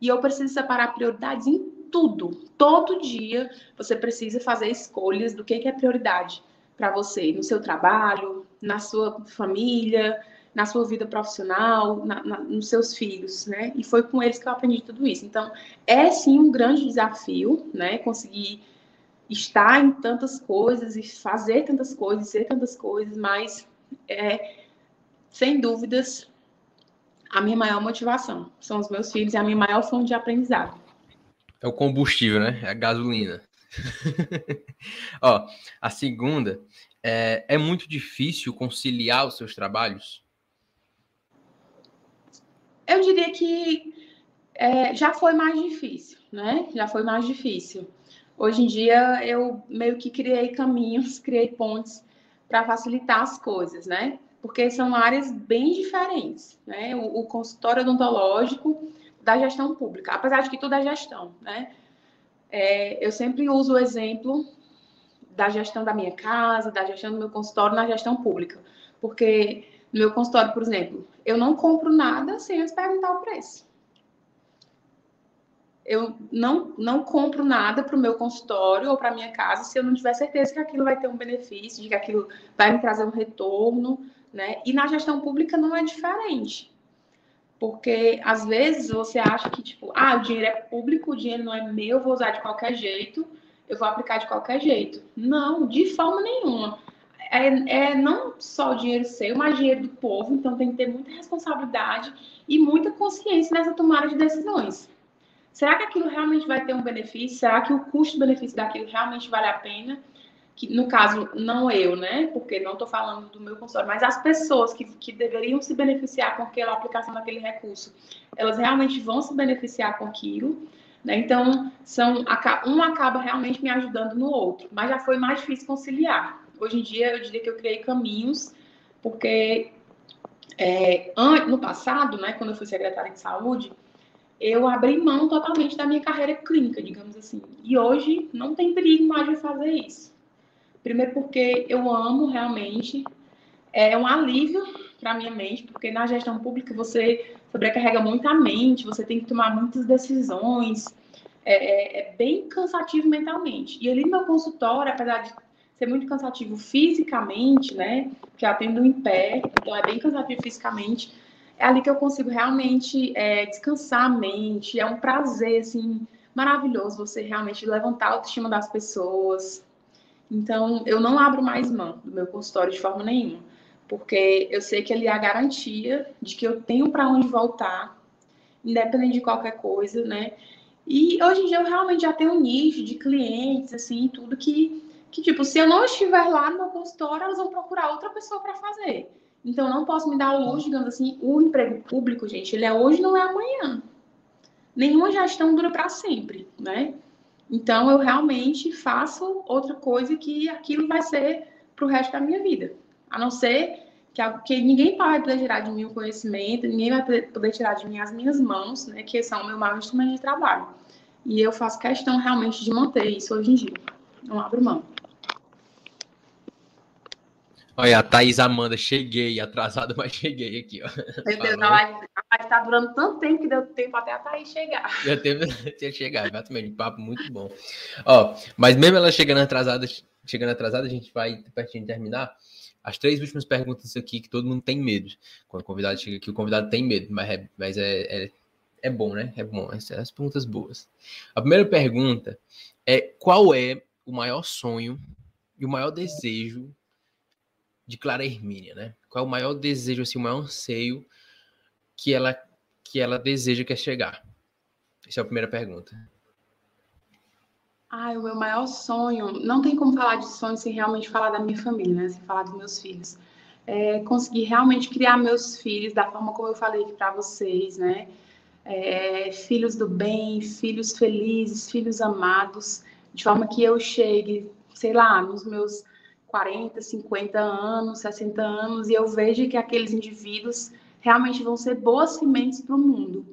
S4: E eu preciso separar prioridades em tudo. Todo dia você precisa fazer escolhas do que é prioridade para você, no seu trabalho, na sua família, na sua vida profissional, na, na, nos seus filhos, né? E foi com eles que eu aprendi tudo isso. Então, é sim um grande desafio, né? Conseguir estar em tantas coisas e fazer tantas coisas, ser tantas coisas, mas é, sem dúvidas, a minha maior motivação. São os meus filhos e a minha maior fonte de aprendizado.
S3: É o combustível, né? É a gasolina. Ó, a segunda é, é muito difícil conciliar os seus trabalhos?
S4: Eu diria que é, já foi mais difícil, né? Já foi mais difícil. Hoje em dia eu meio que criei caminhos, criei pontes para facilitar as coisas, né? Porque são áreas bem diferentes, né? O, o, consultório odontológico da gestão pública, apesar de que tudo é gestão, né? É, eu sempre uso o exemplo da gestão da minha casa, da gestão do meu consultório na gestão pública, porque no meu consultório, por exemplo, eu não compro nada sem antes perguntar o preço eu não, não compro nada para o meu consultório ou para minha casa se eu não tiver certeza que aquilo vai ter um benefício, de que aquilo vai me trazer um retorno, né? E na gestão pública não é diferente. Porque às vezes você acha que, tipo, ah, o dinheiro é público, o dinheiro não é meu, eu vou usar de qualquer jeito, eu vou aplicar de qualquer jeito. Não, de forma nenhuma. É, é não só o dinheiro seu, mas dinheiro do povo, então tem que ter muita responsabilidade e muita consciência nessa tomada de decisões. Será que aquilo realmente vai ter um benefício? Será que o custo-benefício daquilo realmente vale a pena? Que, no caso, não eu, né? Porque não estou falando do meu consultório, mas as pessoas que, que deveriam se beneficiar com aquela aplicação daquele recurso, elas realmente vão se beneficiar com aquilo. Né? Então, são, um acaba realmente me ajudando no outro, mas já foi mais difícil conciliar. Hoje em dia, eu diria que eu criei caminhos, porque é, no passado, né, quando eu fui secretária de saúde, eu abri mão totalmente da minha carreira clínica, digamos assim. E hoje não tem perigo mais de fazer isso. Primeiro porque eu amo realmente, é um alívio para minha mente, porque na gestão pública você sobrecarrega muito a mente, você tem que tomar muitas decisões, é, é, é bem cansativo mentalmente. E ali no meu consultório, apesar de ser muito cansativo fisicamente, né, que eu atendo em pé, então é bem cansativo fisicamente, é ali que eu consigo realmente é, descansar a mente. É um prazer, assim, maravilhoso você realmente levantar a autoestima das pessoas. Então, eu não abro mais mão do meu consultório de forma nenhuma, porque eu sei que ali é a garantia de que eu tenho para onde voltar, independente de qualquer coisa, né? E hoje em dia eu realmente já tenho um nicho de clientes, assim, tudo que, que tipo, se eu não estiver lá no meu consultório, elas vão procurar outra pessoa para fazer. Então, não posso me dar o luxo, digamos assim, o emprego público, gente, ele é hoje, não é amanhã. Nenhuma gestão dura para sempre, né? Então, eu realmente faço outra coisa que aquilo vai ser para o resto da minha vida. A não ser que, que ninguém vai poder tirar de mim o conhecimento, ninguém vai poder tirar de mim as minhas mãos, né? Que são o meu maior instrumento de trabalho. E eu faço questão realmente de manter isso hoje em dia. Não abro mão.
S3: Olha, a Thaís Amanda, cheguei, atrasado, mas cheguei aqui, ó.
S4: Meu Deus, a live, tá durando tanto tempo que deu tempo até a Thaís chegar.
S3: Já teve até chegar, exatamente, papo muito bom. Ó, mas mesmo ela chegando atrasada, chegando atrasada, a gente vai pertinho de terminar. As três últimas perguntas aqui que todo mundo tem medo. Quando o convidado chega aqui, o convidado tem medo, mas é, mas é, é, é bom, né? É bom, essas as perguntas boas. A primeira pergunta é qual é o maior sonho e o maior desejo de Clara Hermínia, né? Qual é o maior desejo, assim, o maior anseio que ela, que ela deseja que é chegar? Essa é a primeira pergunta.
S4: Ah, o meu maior sonho, não tem como falar de sonho sem realmente falar da minha família, né? Sem falar dos meus filhos. É conseguir realmente criar meus filhos da forma como eu falei aqui para vocês, né? É, filhos do bem, filhos felizes, filhos amados, de forma que eu chegue, sei lá, nos meus 40, 50 anos, 60 anos, e eu vejo que aqueles indivíduos realmente vão ser boas sementes para o mundo.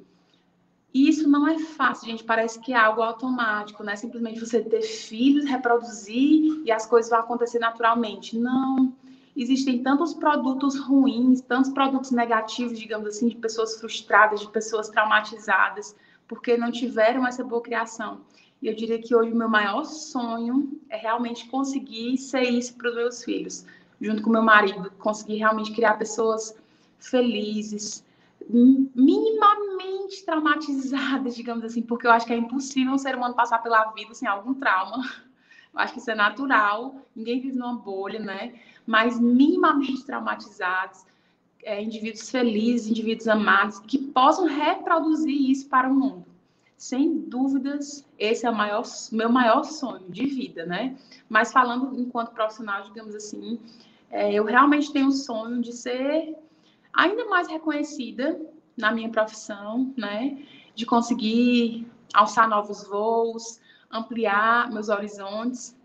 S4: E isso não é fácil, gente. Parece que é algo automático, não é simplesmente você ter filhos, reproduzir e as coisas vão acontecer naturalmente. Não. Existem tantos produtos ruins, tantos produtos negativos, digamos assim, de pessoas frustradas, de pessoas traumatizadas, porque não tiveram essa boa criação. E eu diria que hoje o meu maior sonho é realmente conseguir ser isso para os meus filhos, junto com meu marido, conseguir realmente criar pessoas felizes, minimamente traumatizadas, digamos assim, porque eu acho que é impossível um ser humano passar pela vida sem algum trauma. Eu acho que isso é natural, ninguém vive numa bolha, né? Mas minimamente traumatizados, é, indivíduos felizes, indivíduos amados, que possam reproduzir isso para o mundo. Sem dúvidas, esse é o maior, meu maior sonho de vida, né? Mas falando enquanto profissional, digamos assim, é, eu realmente tenho o sonho de ser ainda mais reconhecida na minha profissão, né? De conseguir alçar novos voos, ampliar meus horizontes,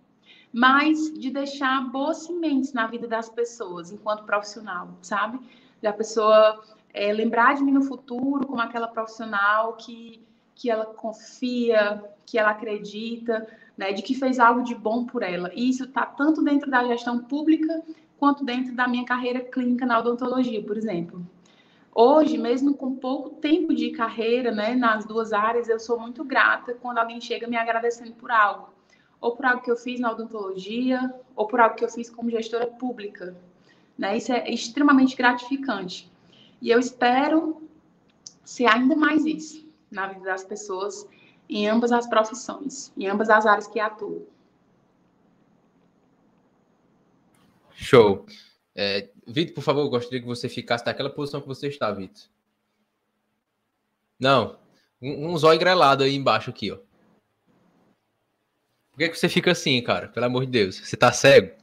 S4: mas de deixar boas sementes na vida das pessoas enquanto profissional, sabe? Da pessoa é, lembrar de mim no futuro como aquela profissional que, que ela confia, que ela acredita, né, de que fez algo de bom por ela. E isso está tanto dentro da gestão pública quanto dentro da minha carreira clínica na odontologia, por exemplo. Hoje, mesmo com pouco tempo de carreira, né, nas duas áreas, eu sou muito grata quando alguém chega me agradecendo por algo, ou por algo que eu fiz na odontologia, ou por algo que eu fiz como gestora pública. Né? Isso é extremamente gratificante. E eu espero ser ainda mais isso na vida das pessoas, em ambas as profissões, em ambas as áreas que atuo.
S3: Show. É, Vitor, por favor, eu gostaria que você ficasse naquela posição que você está, Vitor. Não, um, um zóio grelado aí embaixo aqui, ó. Por que, que você fica assim, cara? Pelo amor de Deus. Você tá cego?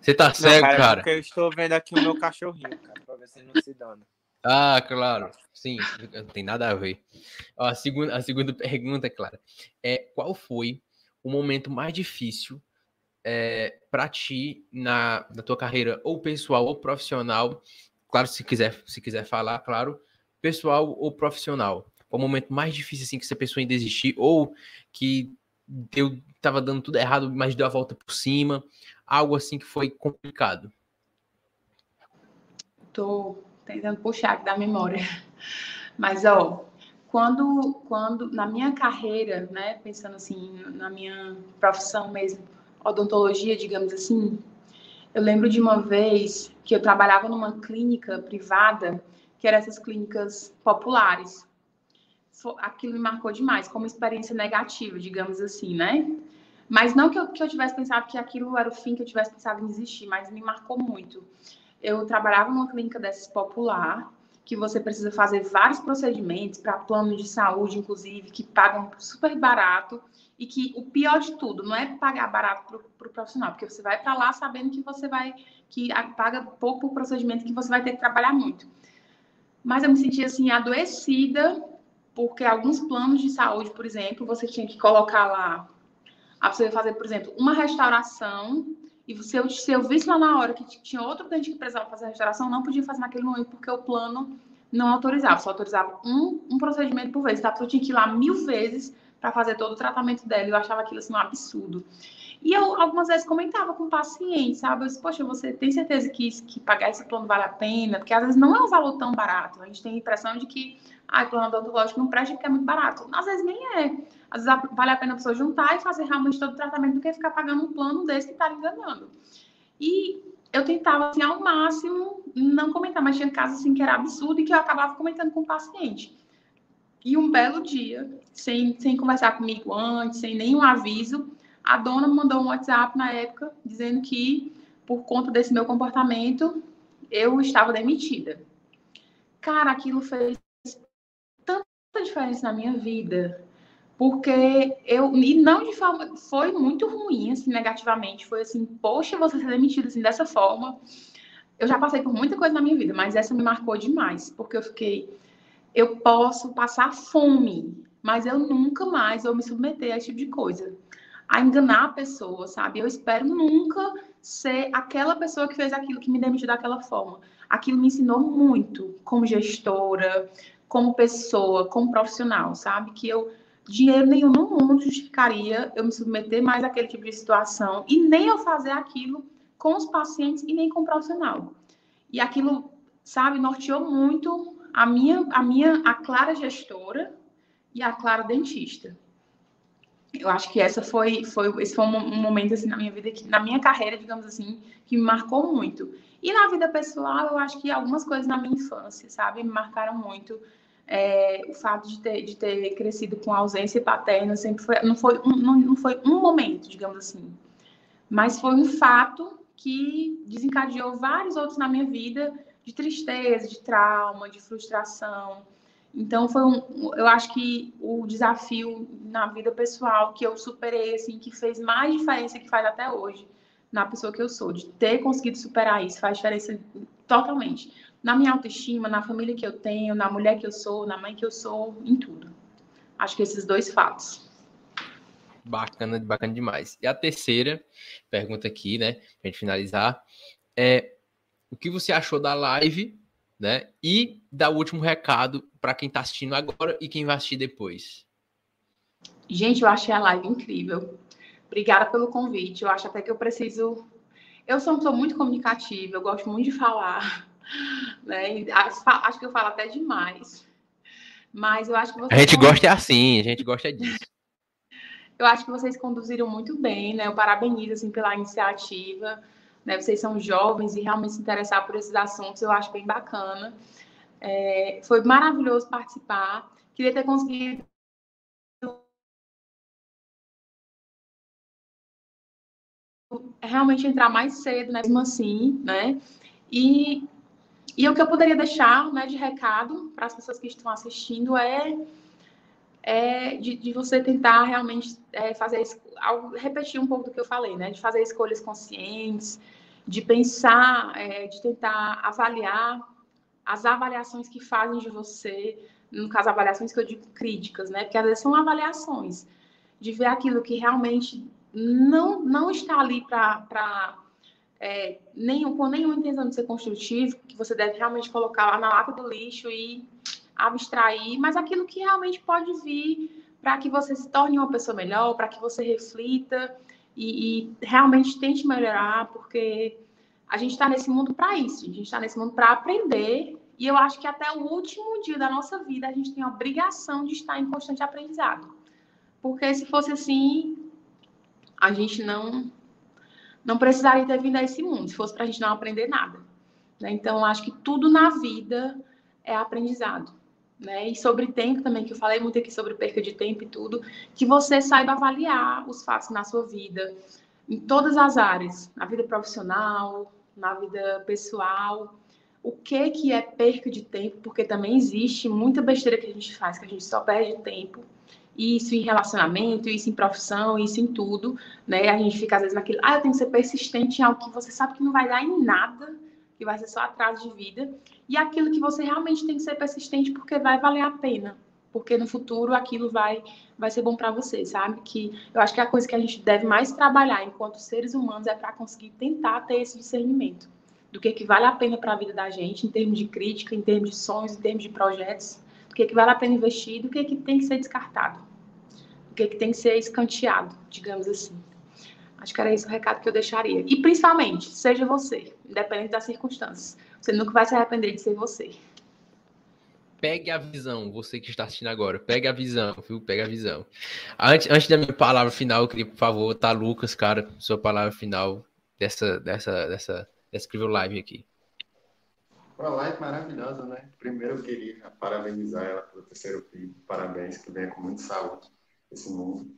S3: Você tá cego, não, cara, cara? Porque
S2: eu estou vendo aqui o meu cachorrinho, cara, pra ver se ele não se dana.
S3: Ah, claro. Sim, não tem nada a ver. A, segunda, a segunda pergunta, Clara, é qual foi o momento mais difícil é, para ti na, na tua carreira ou pessoal ou profissional, claro, se quiser, se quiser falar, claro, pessoal ou profissional, o momento mais difícil assim que você pensou em desistir ou que deu tava dando tudo errado, mas deu a volta por cima, algo assim que foi complicado.
S4: Tô tentando puxar aqui da memória. Mas ó, quando quando na minha carreira, né, pensando assim, na minha profissão mesmo, odontologia, digamos assim, eu lembro de uma vez que eu trabalhava numa clínica privada, que eram essas clínicas populares. Aquilo me marcou demais, como experiência negativa, digamos assim, né? Mas não que eu, que eu tivesse pensado que aquilo era o fim, que eu tivesse pensado em desistir, mas me marcou muito. Eu trabalhava numa clínica dessas popular, que você precisa fazer vários procedimentos para plano de saúde, inclusive, que pagam super barato e que o pior de tudo não é pagar barato para o pro profissional, porque você vai para lá sabendo que você vai, que paga pouco por procedimento, que você vai ter que trabalhar muito. Mas eu me sentia assim, adoecida, porque alguns planos de saúde, por exemplo, você tinha que colocar lá, a pessoa fazer, por exemplo, uma restauração, e se eu, se eu visse lá na hora que tinha outro dente que precisava fazer a restauração, não podia fazer naquele momento, porque o plano não autorizava, só autorizava um, um procedimento por vez. Então, a pessoa tinha que ir lá mil vezes para fazer todo o tratamento dela. Eu achava aquilo assim um absurdo. E eu algumas vezes comentava com o paciente, sabe? Eu disse, poxa, você tem certeza que, que pagar esse plano vale a pena? Porque às vezes não é um valor tão barato. A gente tem a impressão de que ah, plano odontológico não presta porque é muito barato. Às vezes nem é. Às vezes vale a pena a pessoa juntar e fazer realmente todo o tratamento do que ficar pagando um plano desse que está enganando. E eu tentava, assim, ao máximo, não comentar, mas tinha casos assim que era absurdo e que eu acabava comentando com o paciente. E um belo dia, sem, sem conversar comigo antes, sem nenhum aviso, a dona mandou um WhatsApp na época dizendo que, por conta desse meu comportamento, eu estava demitida. Cara, aquilo fez tanta diferença na minha vida, porque eu e não de forma foi muito ruim assim negativamente, foi assim, poxa, você ser demitido assim dessa forma. Eu já passei por muita coisa na minha vida, mas essa me marcou demais, porque eu fiquei eu posso passar fome, mas eu nunca mais vou me submeter a esse tipo de coisa. A enganar a pessoa, sabe? Eu espero nunca ser aquela pessoa que fez aquilo, que me demitiu daquela forma. Aquilo me ensinou muito como gestora, como pessoa, como profissional, sabe? Que eu, dinheiro nenhum no mundo justificaria eu me submeter mais àquele tipo de situação e nem eu fazer aquilo com os pacientes e nem com o profissional. E aquilo, sabe, norteou muito a minha, a minha, a Clara gestora e a Clara dentista. Eu acho que essa foi, foi esse foi um momento assim na minha vida, que, na minha carreira, digamos assim, que me marcou muito. E na vida pessoal, eu acho que algumas coisas na minha infância, sabe, me marcaram muito. É, o fato de ter, de ter crescido com ausência paterna sempre foi, não foi um, não, não foi um momento, digamos assim, mas foi um fato que desencadeou vários outros na minha vida de tristeza, de trauma, de frustração. Então foi um, eu acho que o desafio na vida pessoal que eu superei assim, que fez mais diferença que faz até hoje na pessoa que eu sou, de ter conseguido superar isso, faz diferença totalmente. Na minha autoestima, na família que eu tenho, na mulher que eu sou, na mãe que eu sou, em tudo. Acho que esses dois fatos.
S3: Bacana, bacana demais. E a terceira pergunta aqui, né, pra gente finalizar, é o que você achou da live, né? E dar o último recado para quem está assistindo agora e quem vai assistir depois.
S4: Gente, eu achei a live incrível. Obrigada pelo convite. Eu acho até que eu preciso. Eu sou uma pessoa muito comunicativa, eu gosto muito de falar. Né? Acho que eu falo até demais. Mas eu acho que
S3: vocês. A gente gosta é assim, a gente gosta disso.
S4: Eu acho que vocês conduziram muito bem, né? Eu parabenizo assim, pela iniciativa. Né? Vocês são jovens e realmente se interessar por esses assuntos, eu acho bem bacana. É, foi maravilhoso participar. Queria ter conseguido realmente entrar mais cedo, né? mesmo assim, né? E, e o que eu poderia deixar né, de recado para as pessoas que estão assistindo é, é de, de você tentar realmente é, fazer, repetir um pouco do que eu falei, né? De fazer escolhas conscientes, de pensar, é, de tentar avaliar as avaliações que fazem de você, no caso, avaliações que eu digo críticas, né? Porque às vezes são avaliações, de ver aquilo que realmente não, não está ali para é, nenhum, com nenhuma intenção de ser construtivo, que você deve realmente colocar lá na lata do lixo e abstrair, mas aquilo que realmente pode vir para que você se torne uma pessoa melhor, para que você reflita e, e, realmente tente melhorar, porque a gente está nesse mundo para isso, a gente está nesse mundo para aprender, e eu acho que até o último dia da nossa vida a gente tem a obrigação de estar em constante aprendizado. Porque se fosse assim, a gente não não precisaria ter vindo a esse mundo, se fosse para a gente não aprender nada. Né? Então, acho que tudo na vida é aprendizado. Né? E sobre tempo também, que eu falei muito aqui sobre perca de tempo e tudo, que você saiba avaliar os fatos na sua vida, em todas as áreas, na vida profissional, na vida pessoal, o que que é perca de tempo, porque também existe muita besteira que a gente faz, que a gente só perde tempo, isso em relacionamento, isso em profissão, isso em tudo, né? A gente fica às vezes naquilo, ah, eu tenho que ser persistente em algo que você sabe que não vai dar em nada, que vai ser só atraso de vida, e aquilo que você realmente tem que ser persistente porque vai valer a pena, porque no futuro aquilo vai vai ser bom para você, sabe? Que eu acho que a coisa que a gente deve mais trabalhar enquanto seres humanos é para conseguir tentar ter esse discernimento do que que vale a pena para a vida da gente em termos de crítica, em termos de sonhos, em termos de projetos, do que que vale a pena investir, do que que tem que ser descartado o que, é que tem que ser escanteado, digamos assim. Acho que era esse o recado que eu deixaria. E principalmente, seja você, independente das circunstâncias. Você nunca vai se arrepender de ser você.
S3: Pegue a visão, você que está assistindo agora. Pegue a visão, viu? Pegue a visão. Antes, antes da minha palavra final, eu queria, por favor, tá, Lucas, cara, sua palavra final dessa, dessa, dessa, dessa incrível live aqui.
S5: Uma live maravilhosa, né? Primeiro eu queria parabenizar ela pelo terceiro filho. Parabéns, que venha com muita saúde esse mundo.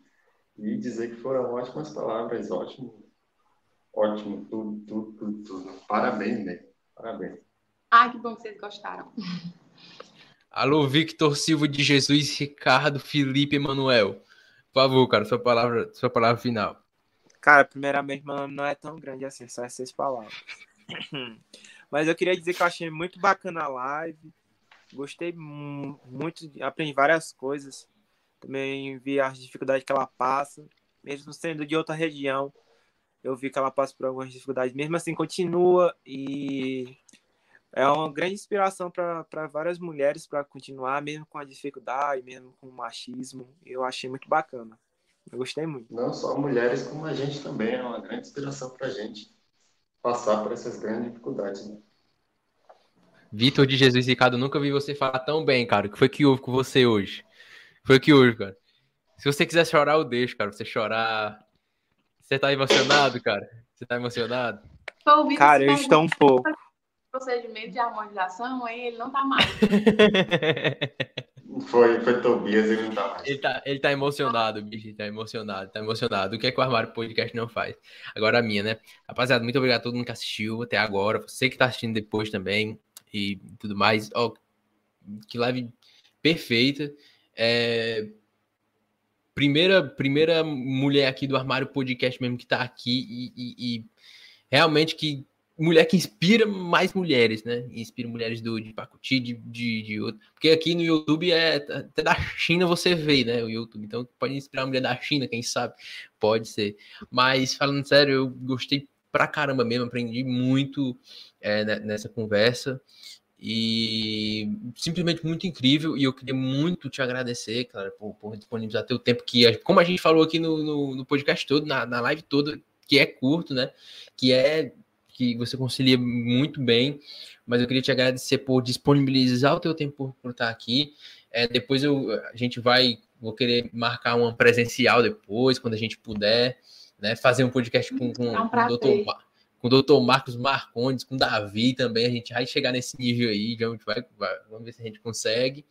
S5: E dizer que foram ótimas palavras, ótimo, ótimo, tudo, tudo, tudo, tudo. Parabéns, né? Parabéns.
S4: Ah, que bom que vocês gostaram.
S3: Alô, Victor Silva de Jesus, Ricardo, Felipe Emanuel. Por favor, cara, sua palavra, sua palavra final.
S2: Cara, primeiramente, meu nome não é tão grande assim, só essas palavras. Mas eu queria dizer que eu achei muito bacana a live. Gostei muito, aprendi várias coisas. Também vi as dificuldades que ela passa, mesmo sendo de outra região. Eu vi que ela passa por algumas dificuldades, mesmo assim continua e é uma grande inspiração para várias mulheres para continuar, mesmo com a dificuldade, mesmo com o machismo. Eu achei muito bacana. Eu gostei muito.
S5: Não só mulheres, como a gente também. É uma grande inspiração para a gente passar por essas grandes dificuldades. Né?
S3: Vitor de Jesus Ricardo, nunca vi você falar tão bem, cara. O que foi que houve com você hoje? Foi que hoje, cara. Se você quiser chorar, eu deixo, cara. Você chorar. Você tá emocionado, cara? Você tá emocionado?
S2: Cara, eu estou um pouco.
S4: Procedimento de harmonização, aí ele não tá mais.
S5: foi, foi Tobias, ele não tá mais.
S3: Ele tá, ele tá emocionado, bicho. Ele tá emocionado, tá emocionado. O que é que o Armário Podcast não faz? Agora a minha, né? Rapaziada, muito obrigado a todo mundo que assistiu até agora. Você que tá assistindo depois também. e tudo mais. Ó, que live perfeita. É, primeira, primeira mulher aqui do Armário Podcast mesmo que tá aqui e, e, e realmente que mulher que inspira mais mulheres, né? Inspira mulheres do, de Pacuti, de, de, de outro. Porque aqui no YouTube é até da China você vê, né? O YouTube. Então pode inspirar a mulher da China, quem sabe? Pode ser. Mas falando sério, eu gostei pra caramba mesmo, aprendi muito é, nessa conversa. E simplesmente muito incrível. E eu queria muito te agradecer, cara, por, por disponibilizar teu tempo, que, como a gente falou aqui no, no, no podcast todo, na, na live toda, que é curto, né? Que é que você concilia muito bem, mas eu queria te agradecer por disponibilizar o teu tempo por, por estar aqui. É, depois eu, a gente vai, vou querer marcar uma presencial depois, quando a gente puder, né? Fazer um podcast com, com, é um com o doutor com o doutor Marcos Marcondes, com o Davi também, a gente vai chegar nesse nível aí, gente vai, vamos ver se a gente consegue.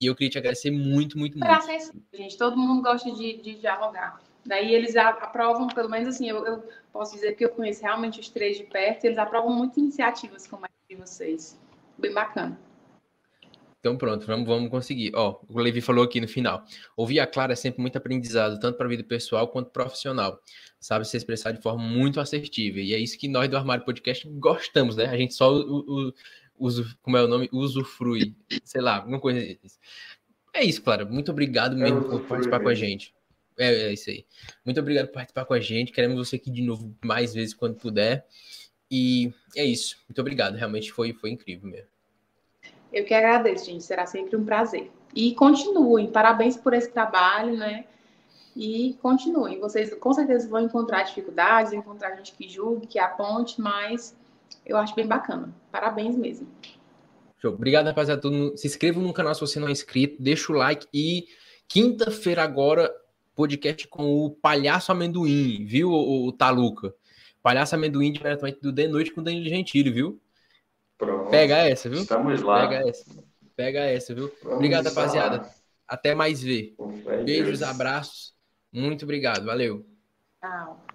S3: E eu queria te agradecer muito, muito, muito.
S4: Prazer, gente, todo mundo gosta de, de dialogar. Daí eles aprovam, pelo menos assim, eu, eu, posso dizer que eu conheço realmente os três de perto, eles aprovam muitas iniciativas como a de vocês. Bem bacana.
S3: Então pronto, vamos, vamos conseguir. Ó, o Levi falou aqui no final. Ouvir a Clara é sempre muito aprendizado, tanto para a vida pessoal quanto profissional. Sabe se expressar de forma muito assertiva. E é isso que nós do Armário Podcast gostamos, né? A gente só usa, como é o nome? Usufrui. Sei lá, alguma coisa. É isso, Clara. Muito obrigado mesmo por participar com a gente. É, é isso aí. Muito obrigado por participar com a gente. Queremos você aqui de novo mais vezes quando puder. E é isso. Muito obrigado. Realmente foi, foi incrível mesmo.
S4: Eu que agradeço, gente. Será sempre um prazer. E continuem. Parabéns por esse trabalho, né? E continuem. Vocês com certeza vão encontrar dificuldades, encontrar gente que julgue, que aponte, mas eu acho bem bacana. Parabéns mesmo.
S3: Show. Obrigado, rapaziada. Se inscrevam no canal se você não é inscrito, deixa o like e quinta-feira agora podcast com o Palhaço Amendoim, viu, o, o Taluca? Palhaço Amendoim diretamente do De Noite com o Danilo Gentili, viu? Pronto. Pega essa, viu?
S5: Estamos lá.
S3: Pega essa. Pega essa, viu? Vamos obrigado, rapaziada. Até mais ver. Beijos, abraços. Muito obrigado. Valeu.
S4: Tchau.